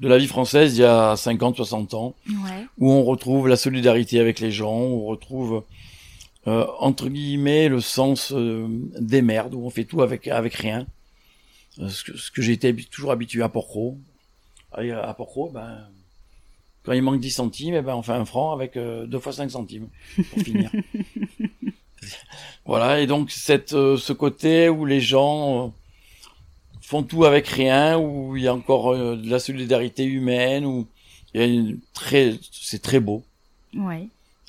[SPEAKER 2] de la vie française il y a 50 60 ans
[SPEAKER 1] ouais,
[SPEAKER 2] où on retrouve la solidarité avec les gens, où on retrouve euh, entre guillemets le sens euh, des merdes, où on fait tout avec avec rien. Euh, ce que, que j'ai été habi- toujours habitué à Porcro. À, Porcro, ben quand il manque 10 centimes, eh ben on fait un franc avec euh, deux fois 5 centimes pour finir. voilà, et donc cette ce côté où les gens font tout avec rien, où il y a encore euh, de la solidarité humaine, où il y a une très, c'est très beau.
[SPEAKER 1] ouais.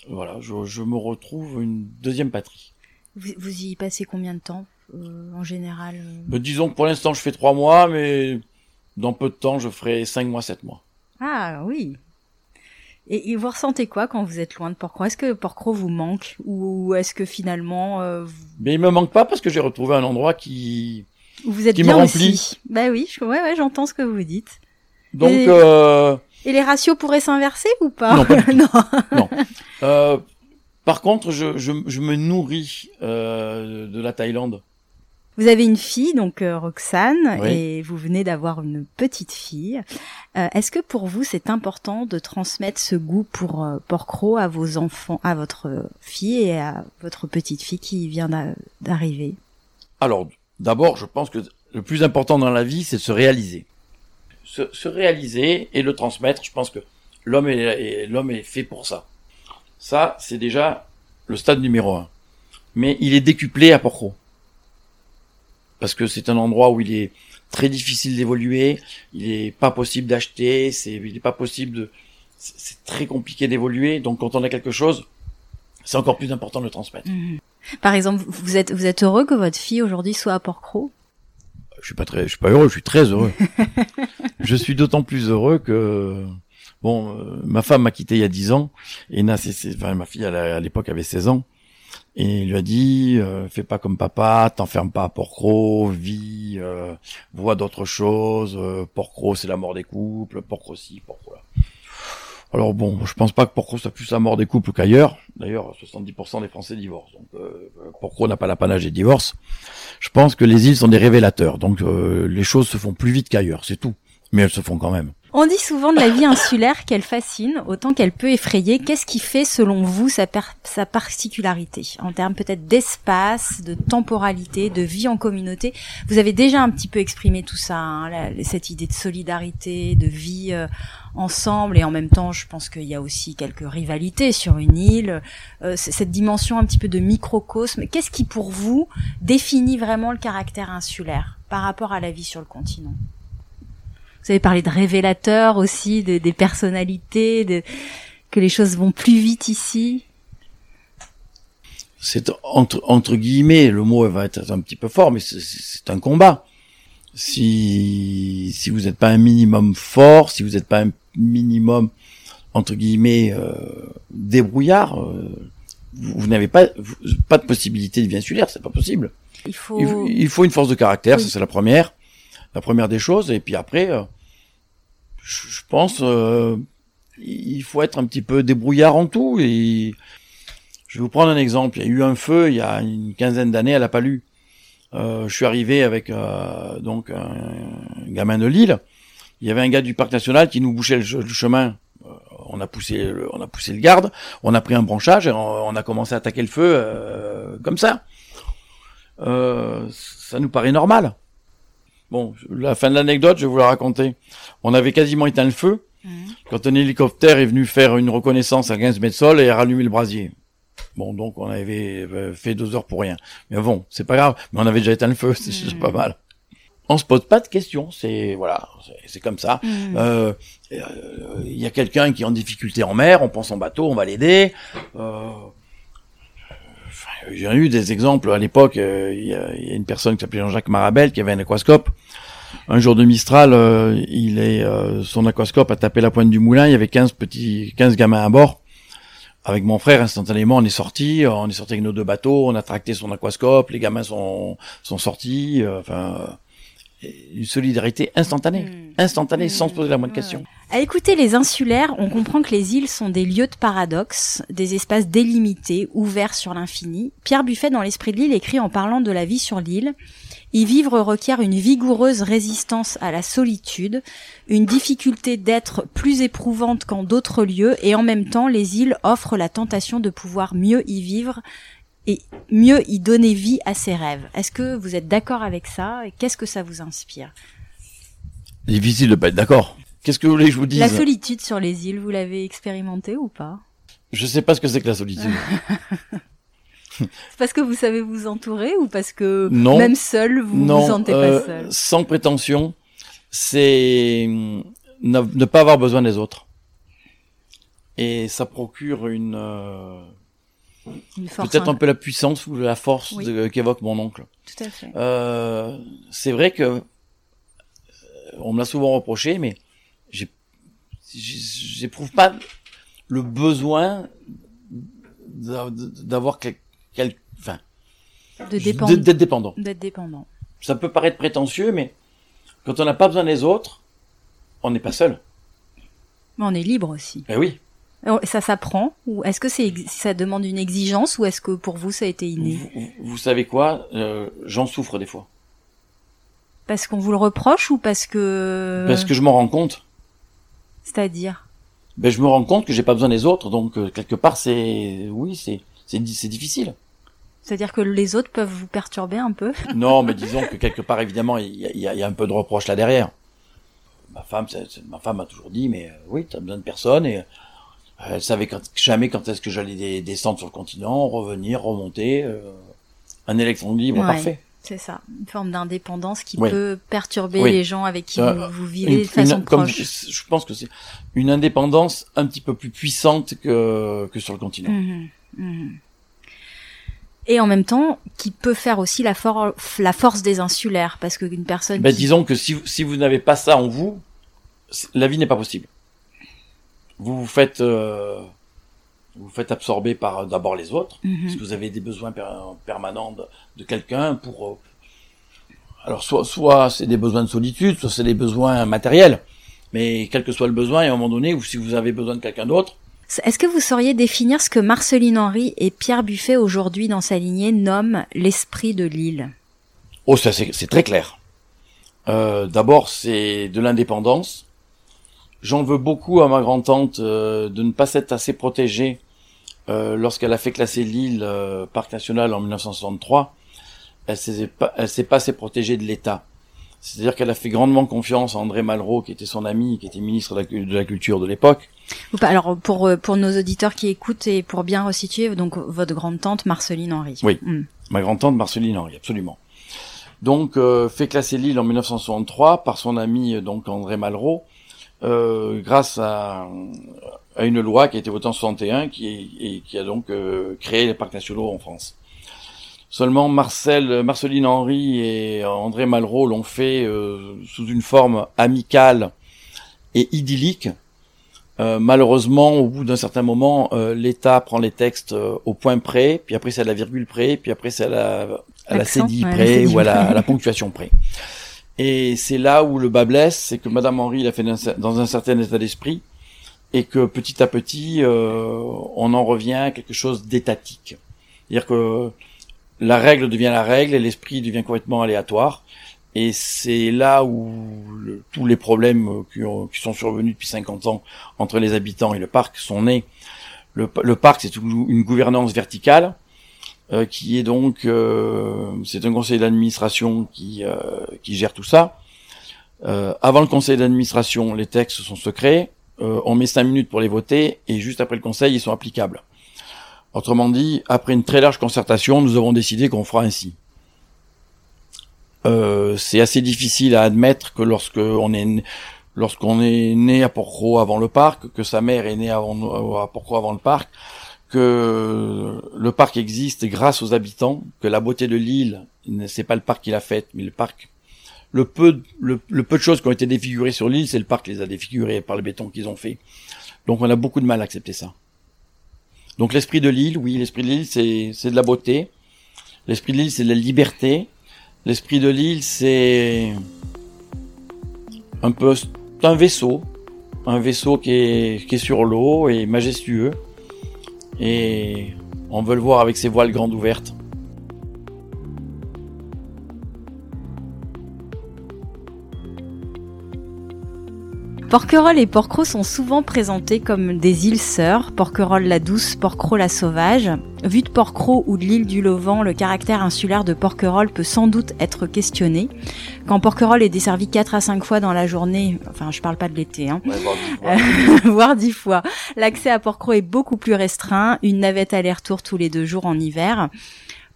[SPEAKER 2] Voilà, je, je me retrouve une deuxième patrie.
[SPEAKER 1] Vous, vous y passez combien de temps euh, en général euh
[SPEAKER 2] Mais disons que pour l'instant, je fais trois mois, mais dans peu de temps, je ferai cinq mois, sept mois.
[SPEAKER 1] Ah oui. Et, et vous ressentez quoi quand vous êtes loin de Porcro? Est-ce que Porcro vous manque ou est-ce que finalement euh, vous-
[SPEAKER 2] Mais il me manque pas parce que j'ai retrouvé un endroit qui,
[SPEAKER 1] vous êtes
[SPEAKER 2] Qui me
[SPEAKER 1] bien
[SPEAKER 2] remplit.
[SPEAKER 1] aussi Bah oui, je, ouais, ouais, j'entends ce que vous dites.
[SPEAKER 2] donc,
[SPEAKER 1] Et-
[SPEAKER 2] euh,
[SPEAKER 1] Et les ratios pourraient s'inverser ou pas?
[SPEAKER 2] Non, pas du
[SPEAKER 1] Non.
[SPEAKER 2] euh, par contre, je, je, je me nourris euh, de la Thaïlande.
[SPEAKER 1] Vous avez une fille, donc euh, Roxane,
[SPEAKER 2] Oui.
[SPEAKER 1] et vous venez d'avoir une petite fille. Euh, Est-ce que pour vous c'est important de transmettre ce goût pour euh, Porcro à vos enfants, à votre fille et à votre petite fille qui vient d'a- d'arriver?
[SPEAKER 2] Alors, d'abord, je pense que le plus important dans la vie, c'est de se réaliser. Se, se réaliser et le transmettre. Je pense que l'homme est, est- l'homme est fait pour ça. Ça, c'est déjà le stade numéro un. Mais il est décuplé à Porcro. Parce que c'est un endroit où il est très difficile d'évoluer, il est pas possible d'acheter, c'est, il est pas possible de, c'est c'est très compliqué d'évoluer. Donc quand on a quelque chose, c'est encore plus important de le transmettre.
[SPEAKER 1] Par exemple, vous êtes vous êtes heureux que votre fille aujourd'hui soit à Porcro
[SPEAKER 2] Je suis pas très, je suis pas heureux, je suis très heureux. je suis d'autant plus heureux que bon, euh, ma femme m'a quitté il y a 10 ans et Na, c'est, c'est- enfin, ma fille elle à l'époque avait 16 ans et il lui a dit euh, fais pas comme papa, t'enferme pas à Porcro, vis, euh, vois d'autres choses. Euh, Porcro c'est la mort des couples, Porcro ci, Porcro là. Alors bon, je pense pas que Porcro soit plus la mort des couples qu'ailleurs. D'ailleurs, 70% des Français divorcent. Donc euh, Porcro n'a pas l'apanage des divorces. Je pense que les îles sont des révélateurs, donc euh, les choses se font plus vite qu'ailleurs, c'est tout. Mais elles se font quand même.
[SPEAKER 1] On dit souvent de la vie insulaire qu'elle fascine autant qu'elle peut effrayer. Qu'est-ce qui fait, selon vous, sa, particularité? En termes peut-être d'espace, de temporalité, de vie en communauté Vous avez déjà un petit peu exprimé tout ça, hein, cette idée de solidarité, de vie euh, ensemble, et en même temps, je pense qu'il y a aussi quelques rivalités sur une île. Euh, cette dimension un petit peu de microcosme. Qu'est-ce qui, pour vous, définit vraiment le caractère insulaire par rapport à la vie sur le continent? Vous avez parlé de révélateurs aussi, de, des personnalités, de, que les choses vont plus vite ici.
[SPEAKER 2] C'est entre, entre guillemets, le mot va être un petit peu fort, mais c'est- c'est un combat. Si, si vous n'êtes pas un minimum fort, si vous n'êtes pas un minimum, entre guillemets, euh, débrouillard, euh, vous, vous n'avez pas, vous- pas de possibilité de vie insulaire, c'est pas possible.
[SPEAKER 1] Il faut.
[SPEAKER 2] Il, faut- il faut une force de caractère,
[SPEAKER 1] Oui.
[SPEAKER 2] ça c'est la première, la première des choses. Et puis après, euh, je, je pense, euh, il faut être un petit peu débrouillard en tout. Et Je vais vous prendre un exemple. Il y a eu un feu il y a une quinzaine d'années à la Palue. Euh, je suis arrivé avec euh, donc un, gamin de Lille. Il y avait un gars du parc national qui nous bouchait le, chemin. Euh, on a poussé, le, on a poussé le garde. On a pris un branchage et on, a commencé à attaquer le feu euh, comme ça. ça nous paraît normal. Bon, la fin de l'anecdote, je vais vous la raconter. On avait quasiment éteint le feu mmh. quand un hélicoptère est venu faire une reconnaissance à 15 mètres sol et a rallumé le brasier. Bon, donc on avait euh, fait deux heures pour rien. Mais bon, c'est pas grave. Mais on avait déjà éteint le feu, c'est pas hmm. mal. On se pose pas de questions. C'est voilà, c'est comme ça. Hmm. Euh, il euh, y a quelqu'un qui est en difficulté en mer, on prend son bateau, on va l'aider. Euh, J'ai eu des exemples à l'époque. Euh, il y, a une personne qui s'appelait Jean-Jacques Marabel qui avait un aquascope. Un jour de Mistral, il est son aquascope a tapé la pointe du moulin. Il y avait 15 petits, 15 gamins à bord avec mon frère, instantanément, on est sorti, on est sorti avec nos deux bateaux, on a tracté son aquascope, les gamins sont sont sortis, euh, enfin une solidarité instantanée, hmm. instantanée, sans se poser la moindre question.
[SPEAKER 1] À écouter les insulaires, on comprend que les îles sont des lieux de paradoxe, des espaces délimités, ouverts sur l'infini. Pierre Buffet, dans l'esprit de l'île, écrit en parlant de la vie sur l'île. Y vivre requiert une vigoureuse résistance à la solitude, une difficulté d'être plus éprouvante qu'en d'autres lieux, et en même temps, les îles offrent la tentation de pouvoir mieux y vivre et mieux y donner vie à ses rêves. Est-ce que vous êtes d'accord avec ça et qu'est-ce que ça vous inspire?
[SPEAKER 2] Difficile de pas être d'accord. Qu'est-ce que vous voulez que je vous dise?
[SPEAKER 1] La solitude sur les îles, vous l'avez expérimenté ou pas?
[SPEAKER 2] Je sais pas ce que c'est que la solitude.
[SPEAKER 1] C'est parce que vous savez vous entourer ou parce que même seul vous vous sentez pas euh, seul?
[SPEAKER 2] Sans prétention, c'est ne, pas avoir besoin des autres. Et ça procure une, euh, peut-être un peu la puissance ou la force qu'évoque mon oncle.
[SPEAKER 1] Tout à fait.
[SPEAKER 2] Euh, c'est vrai que on me l'a souvent reproché, mais j'éprouve pas le besoin d'avoir quelque quel, enfin, d'être dépendant.
[SPEAKER 1] D'être dépendant.
[SPEAKER 2] Ça peut paraître prétentieux, mais quand on n'a pas besoin des autres, on n'est pas seul.
[SPEAKER 1] Mais on est libre aussi.
[SPEAKER 2] Eh oui.
[SPEAKER 1] Ça s'apprend ou est-ce que c'est ça demande une exigence ou est-ce que pour vous ça a été inné?
[SPEAKER 2] Vous, savez quoi? Euh, J'en souffre des fois.
[SPEAKER 1] Parce qu'on vous le reproche ou parce que
[SPEAKER 2] Parce que je m'en rends compte.
[SPEAKER 1] C'est-à-dire?
[SPEAKER 2] Ben je me rends compte que j'ai pas besoin des autres, donc euh, quelque part c'est oui c'est c'est difficile.
[SPEAKER 1] C'est-à-dire que les autres peuvent vous perturber un peu?
[SPEAKER 2] Non, mais disons que quelque part, évidemment, il y a, un peu de reproche là derrière. Ma femme, ma femme m'a toujours dit, mais euh, oui, tu as besoin de personne et elle savait jamais quand est-ce que j'allais descendre sur le continent, revenir, remonter. Euh, un électron libre parfait.
[SPEAKER 1] C'est ça, une forme d'indépendance qui peut perturber les gens avec qui vous, vivez de façon proche.
[SPEAKER 2] je, pense que c'est une indépendance un petit peu plus puissante que, que sur le continent. Mmh mmh
[SPEAKER 1] et en même temps qui peut faire aussi la, la force des insulaires parce qu'une personne
[SPEAKER 2] ben, disons que si, si vous n'avez pas ça en vous la vie n'est pas possible vous vous faites euh, vous, faites absorber par d'abord les autres mhm. parce que vous avez des besoins permanents de, quelqu'un pour euh, alors soit soit c'est des besoins de solitude soit c'est des besoins matériels mais quel que soit le besoin et à un moment donné ou si vous avez besoin de quelqu'un d'autre
[SPEAKER 1] est-ce que vous sauriez définir ce que Marceline Henry et Pierre Buffet aujourd'hui dans sa lignée nomment l'esprit de l'île?
[SPEAKER 2] Oh, ça c'est très clair. Euh, D'abord, c'est de l'indépendance. J'en veux beaucoup à ma grand-tante euh, de ne pas s'être assez protégée euh, lorsqu'elle a fait classer l'île euh, parc national en 1963. Elle s'est pas, elle s'est pas assez protégée de l'État. C'est-à-dire qu'elle a fait grandement confiance à André Malraux, qui était son ami, qui était ministre de la, Culture de l'époque.
[SPEAKER 1] Alors pour euh, pour nos auditeurs qui écoutent et pour bien resituer, donc votre grande tante Marceline Henry.
[SPEAKER 2] Oui, hmm. ma grande tante Marceline Henry, absolument. Donc euh, fait classer l'île en 1963 par son ami euh, donc André Malraux, euh, grâce à, à une loi qui a été votée en 61 qui, et, qui a donc créé les parcs nationaux en France. Seulement Marcel, Marceline Henry et André Malraux l'ont fait euh, sous une forme amicale et idyllique. Euh, malheureusement, au bout d'un certain moment, euh, l'État prend les textes au point près, puis après c'est à la virgule près, puis après c'est à la, à la cédille près ou à la, ponctuation près. Et c'est là où le bas blesse, c'est que Madame Henry l'a fait dans un certain état d'esprit, et que petit à petit, on en revient à quelque chose d'étatique. C'est-à-dire que la règle devient la règle et l'esprit devient complètement aléatoire. Et c'est là où tous les problèmes qui, sont survenus depuis 50 ans entre les habitants et le parc sont nés. Le parc, c'est une gouvernance verticale euh, qui est donc, euh, c'est un conseil d'administration qui, euh, qui gère tout ça. avant le conseil d'administration, les textes sont secrets. on met cinq minutes pour les voter et juste après le conseil, ils sont applicables. Autrement dit, après une très large concertation, nous avons décidé qu'on fera ainsi. Euh, c'est assez difficile à admettre que lorsque on est lorsqu'on est né à Porcro avant le parc, que sa mère est née avant, à Porcro avant le parc, que le parc existe grâce aux habitants, que la beauté de l'île, c'est pas le parc qui l'a faite, mais le parc. Le peu, le, peu de choses qui ont été défigurées sur l'île, c'est le parc qui les a défigurées par le béton qu'ils ont fait. Donc on a beaucoup de mal à accepter ça. Donc l'esprit de l'île, oui, l'esprit de l'île, c'est, c'est de la beauté. L'esprit de l'île, c'est de la liberté. L'esprit de l'île, c'est un peu un vaisseau, un vaisseau qui est, qui est sur l'eau et majestueux. Et on veut le voir avec ses voiles grandes ouvertes.
[SPEAKER 1] Porquerolles et Porquerolles sont souvent présentés comme des îles sœurs, Porquerolles la douce, Porquerolles la sauvage. Vu de Porquerolles ou de l'île du Levant, le caractère insulaire de Porquerolles peut sans doute être questionné. Quand Porquerolles est desservi 4 à 5 fois dans la journée, enfin je parle pas de l'été, hein, voire 10 fois, l'accès à Porquerolles est beaucoup plus restreint, une navette aller-retour tous les deux jours en hiver.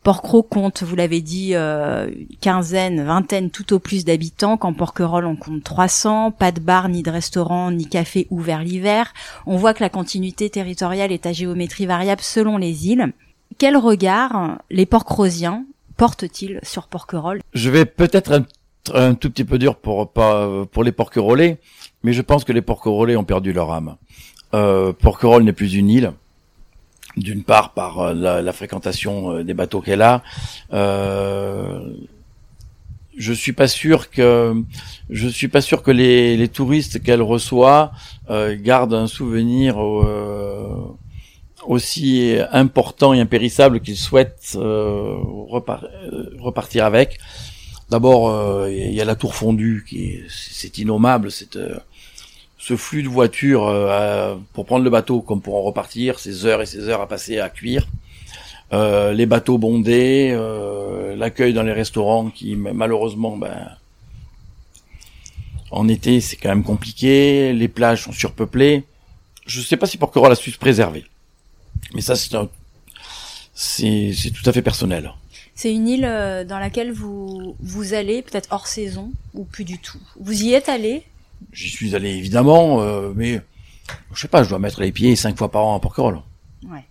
[SPEAKER 1] Porquerolles compte, vous l'avez dit, euh, quinzaine, vingtaine tout au plus d'habitants. Quand Porquerolles on compte 300, pas de bar, ni de restaurant, ni café ouvert l'hiver. On voit que la continuité territoriale est à géométrie variable selon les îles. Quel regard les Porcrosiens portent-ils sur Porquerolles
[SPEAKER 2] Je vais peut-être être un tout petit peu dur pour pour les Porquerolais, mais je pense que les Porquerolais ont perdu leur âme. Euh, Porquerolles n'est plus une île d'une part par euh, la, fréquentation euh, des bateaux qu'elle a. Euh, je suis pas sûr que je suis pas sûr que les, les touristes qu'elle reçoit gardent un souvenir aussi important et impérissable qu'ils souhaitent repartir avec. D'abord, il y a la tour fondue qui c'est innommable, c'est ce flux de voitures euh, pour prendre le bateau comme pour en repartir, ces heures et ces heures à passer à cuire. Euh, les bateaux bondés, euh, l'accueil dans les restaurants qui malheureusement ben, en été c'est quand même compliqué, les plages sont surpeuplées. Je sais pas si Porquerolles a su se préserver. Mais ça c'est c'est c'est tout à fait personnel.
[SPEAKER 1] C'est une île dans laquelle vous vous allez peut-être hors saison ou plus du tout. Vous y êtes allé?
[SPEAKER 2] J'y suis allé évidemment, euh, mais je sais pas, je dois mettre les pieds cinq fois par an à Porquerolles.
[SPEAKER 1] Ouais.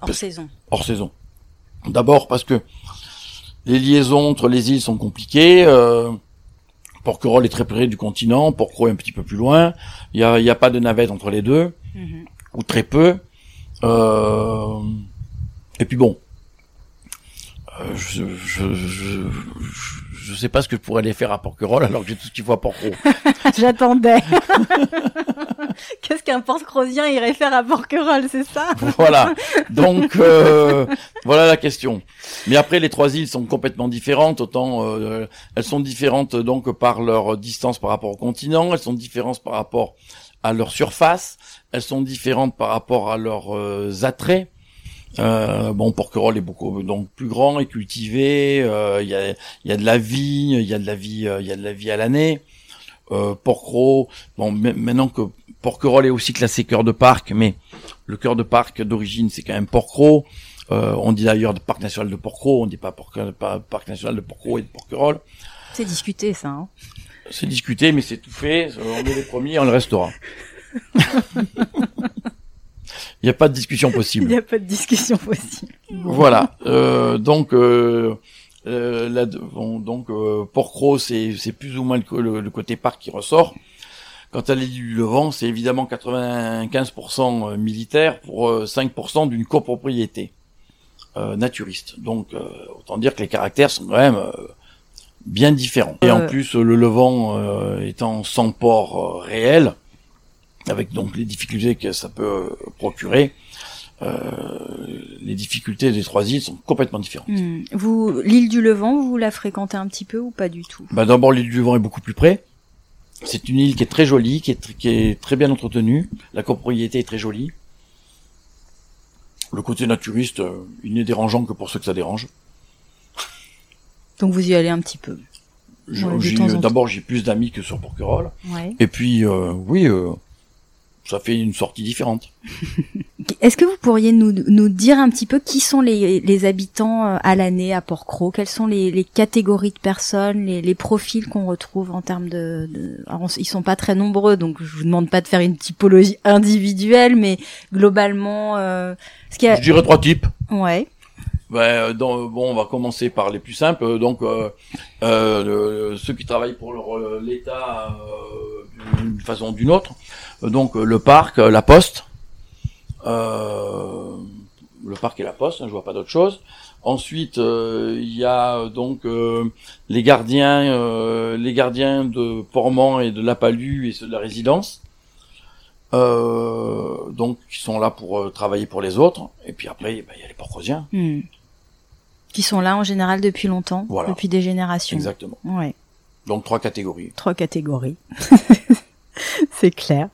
[SPEAKER 1] Hors saison.
[SPEAKER 2] Hors saison. D'abord parce que les liaisons entre les îles sont compliquées. Euh, Porquerolles est très près du continent, Porquerolles est un petit peu plus loin. Il y a, y a pas de navette entre les deux, mhm. ou très peu. Euh, et puis bon, euh, je, je, je, je sais pas ce que je pourrais aller faire à Porquerolles alors que j'ai tout ce qu'il faut à Porquerolles.
[SPEAKER 1] J'attendais. Qu'est-ce qu'un Porquerolles irait faire à Porquerolles, c'est ça?
[SPEAKER 2] Voilà. Donc euh, voilà la question. Mais après, les trois îles sont complètement différentes. Autant euh, elles sont différentes donc par leur distance par rapport au continent. Elles sont différentes par rapport à leur surface. Elles sont différentes par rapport à leurs euh, attraits. Euh, bon, Porquerolles est beaucoup donc plus grand et cultivé. Euh, il y, a, y a de la vie, il y a de la vie, euh, il y a de la vie à l'année. Euh, bon, maintenant que Porquerolles est aussi classé cœur de parc, mais le cœur de parc d'origine c'est quand même Porquerolles. Euh, on dit d'ailleurs de parc national de Porquerolles, on dit pas, parc national de Porquerolles et de Porquerolles.
[SPEAKER 1] C'est discuté ça. Hein
[SPEAKER 2] c'est discuté, mais c'est tout fait. On est les premiers, on le restera. Il n'y a pas de discussion possible.
[SPEAKER 1] Il n'y a pas de discussion possible.
[SPEAKER 2] Voilà. Euh, donc, euh, euh, donc euh, Porcro, c'est plus ou moins le, côté parc qui ressort. Quant à l'île du Levant, c'est évidemment 95% militaire pour 5% d'une copropriété naturiste. Donc, autant dire que les caractères sont quand même bien différents. Et en plus, le Levant étant sans port réel, avec donc les difficultés que ça peut procurer. Euh, les difficultés des trois îles sont complètement différentes.
[SPEAKER 1] Hmm. Vous, l'île du Levant, vous la fréquentez un petit peu ou pas du tout?
[SPEAKER 2] Bah, D'abord, l'île du Levant est beaucoup plus près. C'est une île qui est très jolie, qui est, qui est très bien entretenue. La copropriété est très jolie. Le côté naturiste, euh, il n'est dérangeant que pour ceux que ça dérange.
[SPEAKER 1] Donc vous y allez un petit peu?
[SPEAKER 2] D'abord, j'ai plus d'amis que sur Porquerolles. Et puis, euh, oui, euh, ça fait une sortie différente.
[SPEAKER 1] Est-ce que vous pourriez nous, nous dire un petit peu qui sont les, les habitants euh, à l'année à Port-Cros Quelles sont les, les, catégories de personnes, les, les profils qu'on retrouve en termes de... de... Alors, ils sont pas très nombreux, donc je vous demande pas de faire une typologie individuelle, mais globalement... Euh,
[SPEAKER 2] ce qu'il y a... Je dirais trois types.
[SPEAKER 1] Ouais.
[SPEAKER 2] Ben, bon, on va commencer par les plus simples. Donc, euh, euh, ceux qui travaillent pour l'État euh, d'une façon ou d'une autre. Donc, le parc, la poste. le parc et la poste, hein, je vois pas d'autre chose. Ensuite, il y a donc les gardiens, les gardiens de Portmont et de La Palue et ceux de la résidence. donc qui sont là pour travailler pour les autres. Et puis après, ben, il y a les porcrosiens. Hmm.
[SPEAKER 1] Qui sont là en général depuis longtemps, depuis des générations.
[SPEAKER 2] Exactement.
[SPEAKER 1] Ouais.
[SPEAKER 2] Donc trois catégories.
[SPEAKER 1] Trois catégories. C'est clair.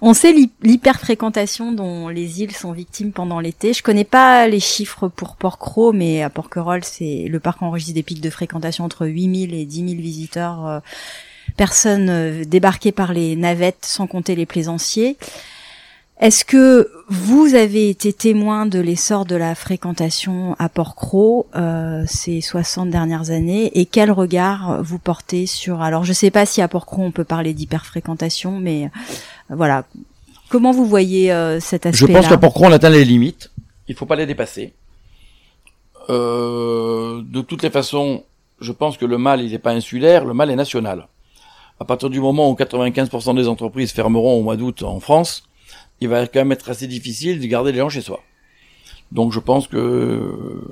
[SPEAKER 1] On sait l'hyperfréquentation dont les îles sont victimes pendant l'été. Je connais pas les chiffres pour Porquerolles, mais à Porquerolles, c'est le parc enregistre des pics de fréquentation entre 8000 et 10 000 visiteurs, euh, personnes euh, débarquées par les navettes, sans compter les plaisanciers. Est-ce que vous avez été témoin de l'essor de la fréquentation à Port-Cros euh, ces 60 dernières années et quel regard vous portez sur alors je sais pas si à Port-Cros on peut parler d'hyperfréquentation mais euh, voilà. Comment vous voyez euh, cet aspect
[SPEAKER 2] Je pense qu'à Port-Cros on atteint les limites. Il faut pas les dépasser. Euh, de toutes les façons je pense que le mal il n'est pas insulaire le mal est national. À partir du moment où 95% des entreprises fermeront au mois d'août en France il va quand même être assez difficile de garder les gens chez soi. Donc je pense que euh,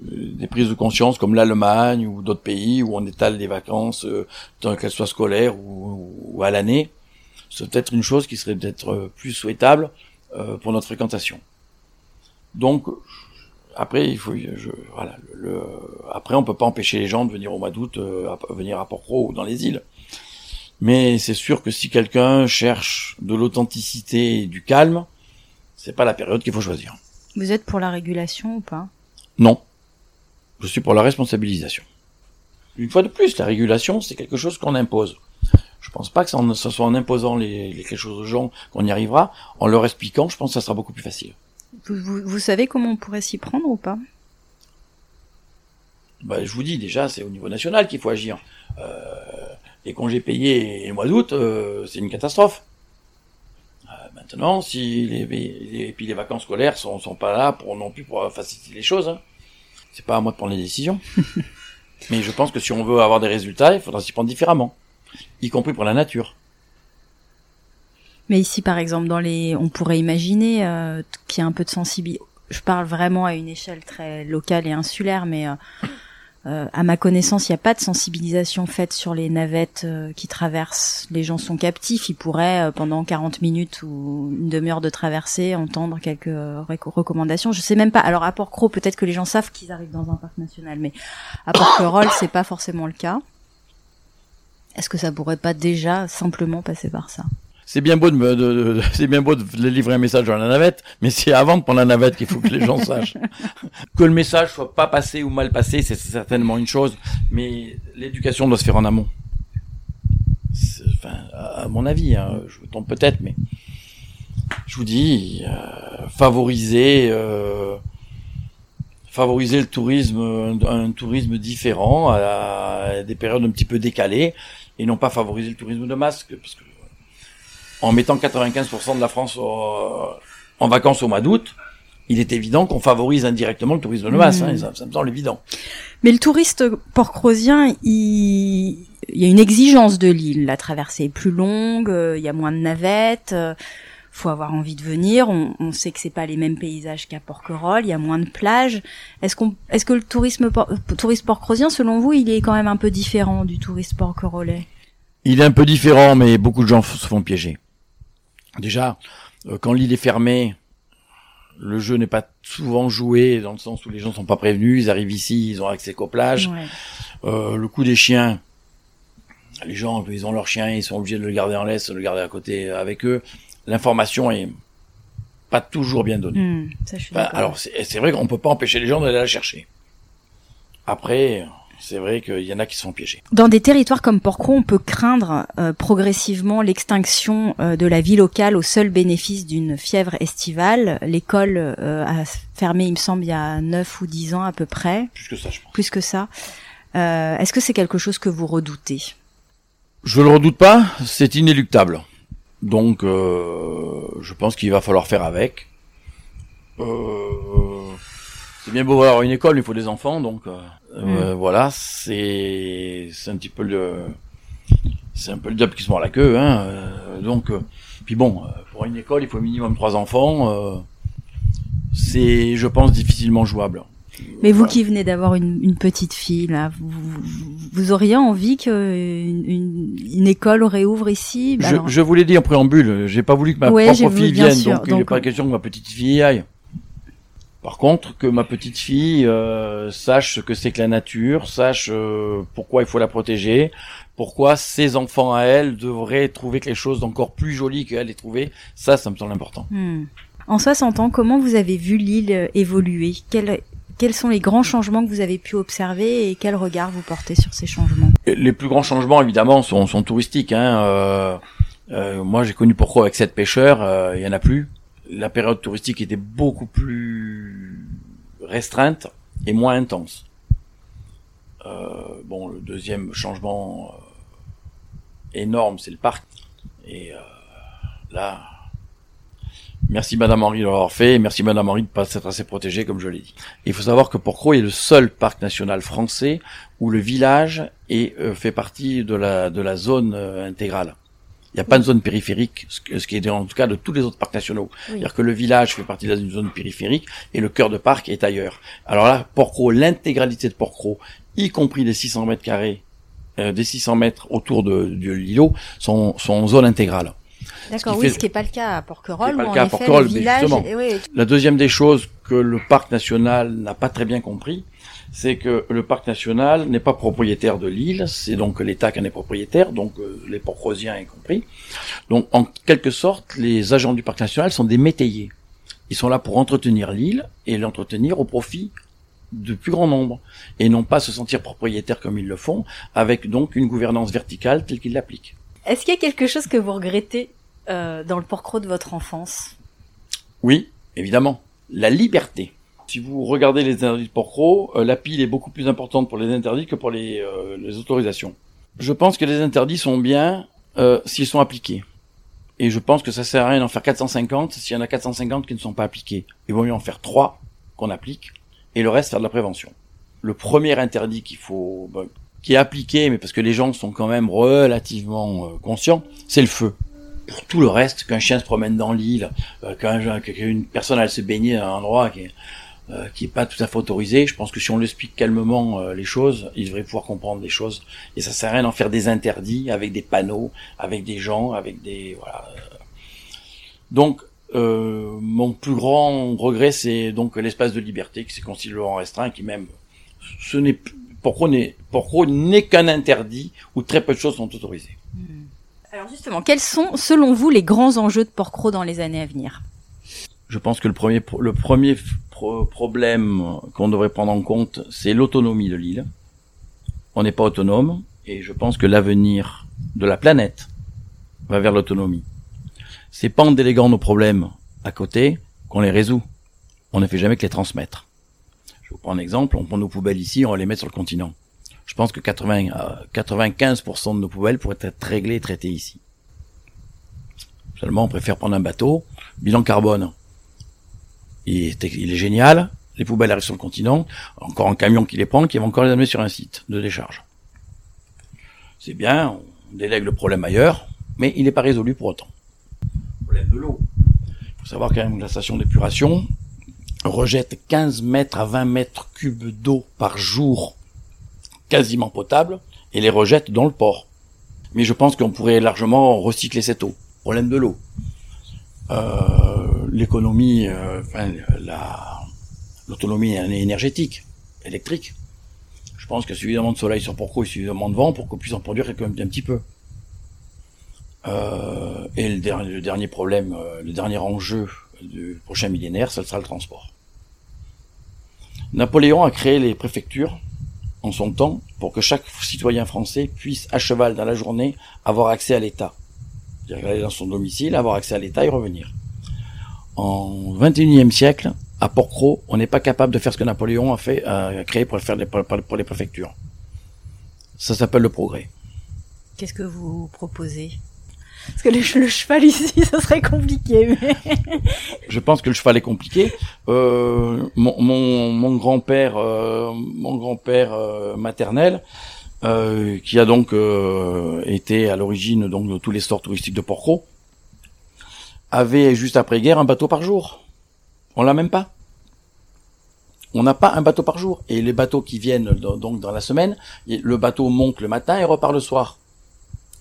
[SPEAKER 2] des prises de conscience comme l'Allemagne ou d'autres pays où on étale les vacances, euh, tant qu'elles soient scolaires ou, à l'année, c'est peut-être une chose qui serait peut-être euh, plus souhaitable pour notre fréquentation. Donc après il faut je, voilà le, après on peut pas empêcher les gens de venir au mois d'août venir à Port-Cros ou dans les îles mais c'est sûr que si quelqu'un cherche de l'authenticité et du calme, c'est pas la période qu'il faut choisir.
[SPEAKER 1] Vous êtes pour la régulation ou pas?
[SPEAKER 2] Non. Je suis pour la responsabilisation. Une fois de plus, la régulation, c'est quelque chose qu'on impose. Je pense pas que ce soit en imposant les, les, quelque chose aux gens qu'on y arrivera. En leur expliquant, je pense que ça sera beaucoup plus facile.
[SPEAKER 1] Vous, vous, savez comment on pourrait s'y prendre ou pas?
[SPEAKER 2] Bah, Je vous dis déjà, c'est au niveau national qu'il faut agir. Euh, les congés payés le mois d'août, euh, c'est une catastrophe. Euh, maintenant, si les, les, puis les vacances scolaires sont, sont pas là pour non plus pour faciliter les choses, hein. c'est pas à moi de prendre les décisions. Mais je pense que si on veut avoir des résultats, il faudra s'y prendre différemment, y compris pour la nature.
[SPEAKER 1] Mais ici, par exemple, dans les, on pourrait imaginer euh, qu'il y a un peu de sensibilité. Je parle vraiment à une échelle très locale et insulaire, mais euh, euh, à ma connaissance, il n'y a pas de sensibilisation faite sur les navettes euh, qui traversent. Les gens sont captifs. Ils pourraient, euh, pendant 40 minutes ou une demi-heure de traversée, entendre quelques recommandations. Je sais même pas. Alors, à Port-Cros, peut-être que les gens savent qu'ils arrivent dans un parc national, mais à Port-Corolle, c'est pas forcément le cas. Est-ce que ça pourrait pas déjà simplement passer par ça?
[SPEAKER 2] C'est bien beau de, me, de, c'est bien beau de livrer un message dans la navette, mais c'est avant de prendre la navette qu'il faut que les gens sachent. que le message soit pas passé ou mal passé, c'est certainement une chose, mais l'éducation doit se faire en amont. Enfin, à mon avis, hein, je me trompe peut-être, mais je vous dis, euh, favoriser, euh, favoriser le tourisme, un, tourisme différent à, à, des périodes un petit peu décalées, et non pas favoriser le tourisme de masque, parce que en mettant 95% de la France en vacances au mois d'août, il est évident qu'on favorise indirectement le tourisme de masse. Hein, mmh. ça, me semble évident.
[SPEAKER 1] Mais le touriste porcrosien, il... il y a une exigence de l'île. La traversée est plus longue, euh, il y a moins de navettes. Euh, faut avoir envie de venir. On, on sait que c'est pas les mêmes paysages qu'à Porquerolles. Il y a moins de plages. Est-ce qu'on, est-ce que le tourisme por, touriste porcrosien, selon vous, il est quand même un peu différent du touriste porquerolais
[SPEAKER 2] Il est un peu différent, mais beaucoup de gens se font piéger déjà, euh, quand l'île est fermée, le jeu n'est pas souvent joué dans le sens où les gens sont pas prévenus, ils arrivent ici, ils ont accès qu'aux plages. Euh, le coup des chiens, les gens, ils ont leur chien, ils sont obligés de le garder en laisse, de le garder à côté avec eux. L'information est pas toujours bien donnée.
[SPEAKER 1] Hmm,
[SPEAKER 2] alors c'est vrai qu'on peut pas empêcher les gens d'aller la chercher. Après, c'est vrai qu'il y en a qui sont piégés.
[SPEAKER 1] Dans des territoires comme Porcro, on peut craindre euh, progressivement l'extinction euh, de la vie locale au seul bénéfice d'une fièvre estivale. L'école euh, a fermé, il me semble, il y a 9 ou 10 ans à peu près.
[SPEAKER 2] Plus que ça, je pense.
[SPEAKER 1] Plus que ça. Est-ce que c'est quelque chose que vous redoutez?
[SPEAKER 2] Je le redoute pas, c'est inéluctable. Donc, je pense qu'il va falloir faire avec. C'est bien beau avoir une école, mais il faut des enfants, donc euh, mm. Voilà, c'est c'est un petit peu le c'est un peu le diable qui se mord la queue. Hein. Euh, donc, euh, puis bon, pour une école, il faut au minimum trois enfants. c'est, je pense, difficilement jouable.
[SPEAKER 1] Mais vous qui venez d'avoir une, une, petite fille, là, vous, vous auriez envie qu'une une, une, école réouvre ici?
[SPEAKER 2] Bah je, je vous l'ai dit en préambule, j'ai pas voulu que ma propre fille vienne, donc, il n'est pas question que ma petite fille y aille. Par contre, que ma petite fille euh, sache ce que c'est que la nature, sache euh, pourquoi il faut la protéger, pourquoi ses enfants à elle devraient trouver quelque chose d'encore plus joli qu'elle ait trouvé, ça, ça me semble important.
[SPEAKER 1] Hmm. En 60 ans, comment vous avez vu l'île euh, évoluer? Quels, quels sont les grands changements que vous avez pu observer et quel regard vous portez sur ces changements?
[SPEAKER 2] Les plus grands changements, évidemment, sont, sont touristiques. Hein. moi, j'ai connu pourquoi avec sept pêcheurs, il y en a plus la période touristique était beaucoup plus restreinte et moins intense. Euh, bon, le deuxième changement euh, énorme, c'est le parc. Et euh, là, merci Madame Henri de l'avoir fait, merci Madame Henri de pas s'être assez protégée, comme je l'ai dit. il faut savoir que Porcro est le seul parc national français où le village est, fait partie de la, de la zone intégrale. Il n'y a pas de zone périphérique, ce qui est en tout cas de tous les autres parcs nationaux. C'est-à-dire que le village fait partie d'une zone périphérique et le cœur de parc est ailleurs. Alors là, Porcro, l'intégralité de Porcro, y compris les 600 mètres carrés, euh, des 600 mètres autour de, de l'îlot, sont, sont en zone intégrale.
[SPEAKER 1] D'accord, oui, ce qui n'est pas le cas à Porquerolles.
[SPEAKER 2] Pas le cas à Porquerolles, mais justement. La deuxième des choses que le parc national n'a pas très bien compris, c'est que le parc national n'est pas propriétaire de l'île, c'est donc l'État qui en est propriétaire, donc euh, les porcrosiens y compris. Donc en quelque sorte, les agents du parc national sont des métayers. Ils sont là pour entretenir l'île et l'entretenir au profit de plus grand nombre et non pas se sentir propriétaires comme ils le font, avec donc une gouvernance verticale telle qu'ils l'appliquent.
[SPEAKER 1] Est-ce qu'il y a quelque chose que vous regrettez euh, dans le porcro de votre enfance?
[SPEAKER 2] Oui, évidemment. La liberté. Si vous regardez les interdits de Porcro, euh, la pile est beaucoup plus importante pour les interdits que pour les, euh, les autorisations. Je pense que les interdits sont bien euh, s'ils sont appliqués. Et je pense que ça sert à rien d'en faire 450 s'il y en a 450 qui ne sont pas appliqués. Il vaut mieux en faire trois qu'on applique et le reste faire de la prévention. Le premier interdit qu'il faut, qui est appliqué, mais parce que les gens sont quand même relativement conscients, c'est le feu pour tout le reste, qu'un chien se promène dans l'île, euh, qu'une personne aille se baigner à un endroit qui, euh, qui est pas tout à fait autorisé. Je pense que si on l'explique calmement euh, les choses, il devrait pouvoir comprendre les choses. Et ça sert à rien d'en faire des interdits avec des panneaux, avec des gens, avec des voilà. Donc euh, mon plus grand regret, c'est donc l'espace de liberté qui s'est considérablement restreint, qui même ce n'est pourquoi n'est pourquoi n'est qu'un interdit où très peu de choses sont autorisées.
[SPEAKER 1] Hmm. Alors justement, quels sont selon vous les grands enjeux de Porcro dans les années à venir?
[SPEAKER 2] Je pense que le premier le premier problème qu'on devrait prendre en compte, c'est l'autonomie de l'île. On n'est pas autonome, et je pense que l'avenir de la planète va vers l'autonomie. C'est pas en déléguant nos problèmes à côté qu'on les résout. On ne fait jamais que les transmettre. Je vous prends un exemple, on prend nos poubelles ici, on va les mettre sur le continent. Je pense que 80 95% de nos poubelles pourraient être réglées et traitées ici. Seulement, on préfère prendre un bateau, bilan carbone il est, il est génial. Les poubelles arrivent sur le continent, encore un camion qui les prend, qui va encore les amener sur un site de décharge. C'est bien, on délègue le problème ailleurs, mais il n'est pas résolu pour autant. Le problème de l'eau. Il faut savoir quand même que la station d'épuration rejette 15 mètres à 20 mètres cubes d'eau par jour, quasiment potable, et les rejette dans le port. Mais je pense qu'on pourrait largement recycler cette eau. Problème de l'eau. euh, l'économie, euh, l'autonomie énergétique, électrique. Je pense qu'il y a suffisamment de soleil sur Porco et suffisamment de vent pour qu'on puisse en produire un, un petit peu. Euh, et le dernier, problème, euh, le dernier enjeu du prochain millénaire, ça sera le transport. Napoléon a créé les préfectures en son temps pour que chaque citoyen français puisse à cheval dans la journée avoir accès à l'État. C'est-à-dire aller dans son domicile, avoir accès à l'État et revenir. En 21e siècle, à Porquerolles, on n'est pas capable de faire ce que Napoléon a fait, a créé pour faire les, pour les préfectures. Ça s'appelle le progrès.
[SPEAKER 1] Qu'est-ce que vous proposez? Parce que le, cheval ici, ça serait compliqué. Mais...
[SPEAKER 2] je pense que le cheval est compliqué. Euh, mon, mon, mon grand-père, euh, mon grand-père euh, maternel, euh, qui a donc été à l'origine donc de tous les stores touristiques de Porcro, avait juste après-guerre un bateau par jour. On l'a même pas. On n'a pas un bateau par jour. Et les bateaux qui viennent donc dans la semaine, le bateau monte le matin et repart le soir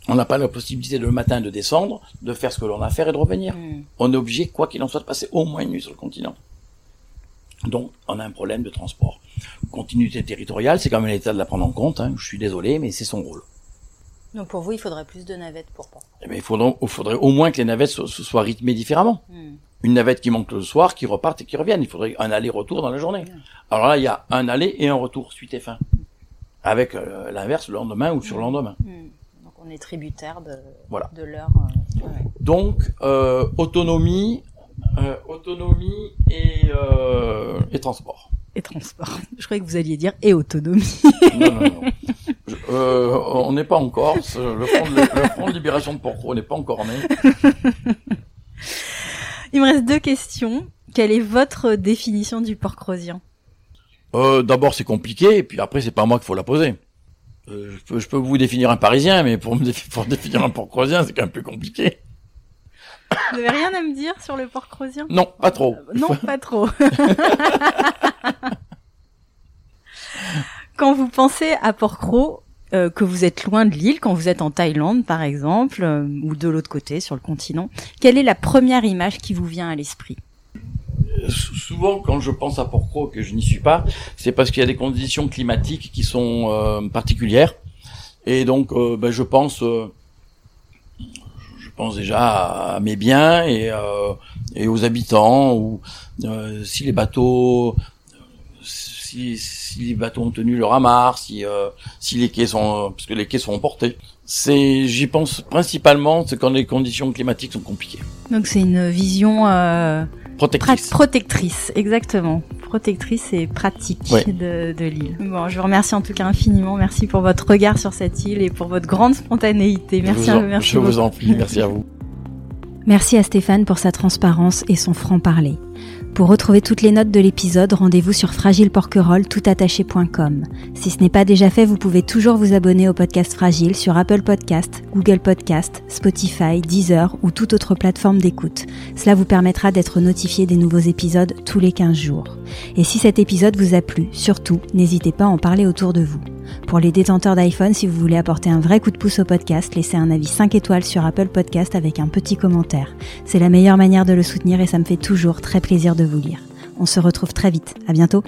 [SPEAKER 2] on n'a pas la possibilité le matin de descendre, de faire ce que l'on a à faire et de revenir. Hmm. On est obligé, quoi qu'il en soit, de passer au moins une nuit sur le continent. Donc, on a un problème de transport. Continuité territoriale, c'est quand même l'État de la prendre en compte. Hein. Je suis désolé, mais c'est son rôle.
[SPEAKER 1] Donc pour vous, il faudrait plus de navettes pour pas.
[SPEAKER 2] Eh bien, il faudrait, il faudrait au moins que les navettes soient, rythmées différemment. Hmm. Une navette qui manque le soir, qui reparte et qui revienne. Il faudrait un aller-retour dans la journée. Alors là, il y a un aller et un retour, suite et fin. Avec euh, l'inverse le lendemain ou sur le lendemain. Hmm
[SPEAKER 1] on est tributaire de, de leur.
[SPEAKER 2] Euh, Donc euh, autonomie, euh, autonomie et, et transport.
[SPEAKER 1] Et transport. Je croyais que vous alliez dire et autonomie.
[SPEAKER 2] non, non, non. on n'est pas encore. Le front, de, le front de libération de n'est pas encore né.
[SPEAKER 1] Il me reste deux questions. Quelle est votre définition du porcrosien?
[SPEAKER 2] Euh, D'abord, c'est compliqué, et puis après, c'est pas moi qu'il faut la poser. Euh, je, peux, vous définir un Parisien, mais pour me pour définir un Port-Croisien, c'est quand même plus compliqué.
[SPEAKER 1] Vous n'avez rien à me dire sur le Port-Croisien
[SPEAKER 2] Non, pas trop.
[SPEAKER 1] Euh, non, pas trop. quand vous pensez à Port-Cros, euh, que vous êtes loin de l'île, quand vous êtes en Thaïlande par exemple, ou de l'autre côté sur le continent, quelle est la première image qui vous vient à l'esprit?
[SPEAKER 2] Souvent quand je pense à Porcro que je n'y suis pas, c'est parce qu'il y a des conditions climatiques qui sont euh, particulières. Et donc euh, ben, je pense euh, je pense déjà à mes biens et aux habitants ou si les bateaux si, si, les bateaux ont tenu leur amarre, si si les quais sont parce que les quais sont emportés. C'est j'y pense principalement c'est quand les conditions climatiques sont compliquées.
[SPEAKER 1] Donc c'est une vision
[SPEAKER 2] Protectrice.
[SPEAKER 1] protectrice, exactement. Protectrice et pratique de, de l'île. Bon, je vous remercie en tout cas infiniment. Merci pour votre regard sur cette île et pour votre grande spontanéité. Merci,
[SPEAKER 2] je
[SPEAKER 1] vous en, merci.
[SPEAKER 2] Je vous en prie. Merci à vous.
[SPEAKER 1] Merci à Stéphane pour sa transparence et son franc-parler. Pour retrouver toutes les notes de l'épisode, rendez-vous sur fragileporquerolles.toutattaché.com. Si ce n'est pas déjà fait, vous pouvez toujours vous abonner au podcast Fragile sur Apple Podcast, Google Podcast, Spotify, Deezer ou toute autre plateforme d'écoute. Cela vous permettra d'être notifié des nouveaux épisodes tous les 15 jours. Et si cet épisode vous a plu, surtout, n'hésitez pas à en parler autour de vous. Pour les détenteurs d'iPhone, si vous voulez apporter un vrai coup de pouce au podcast, laissez un avis 5 étoiles sur Apple Podcast avec un petit commentaire. C'est la meilleure manière de le soutenir et ça me fait toujours très plaisir vous lire. On se retrouve très vite. À bientôt.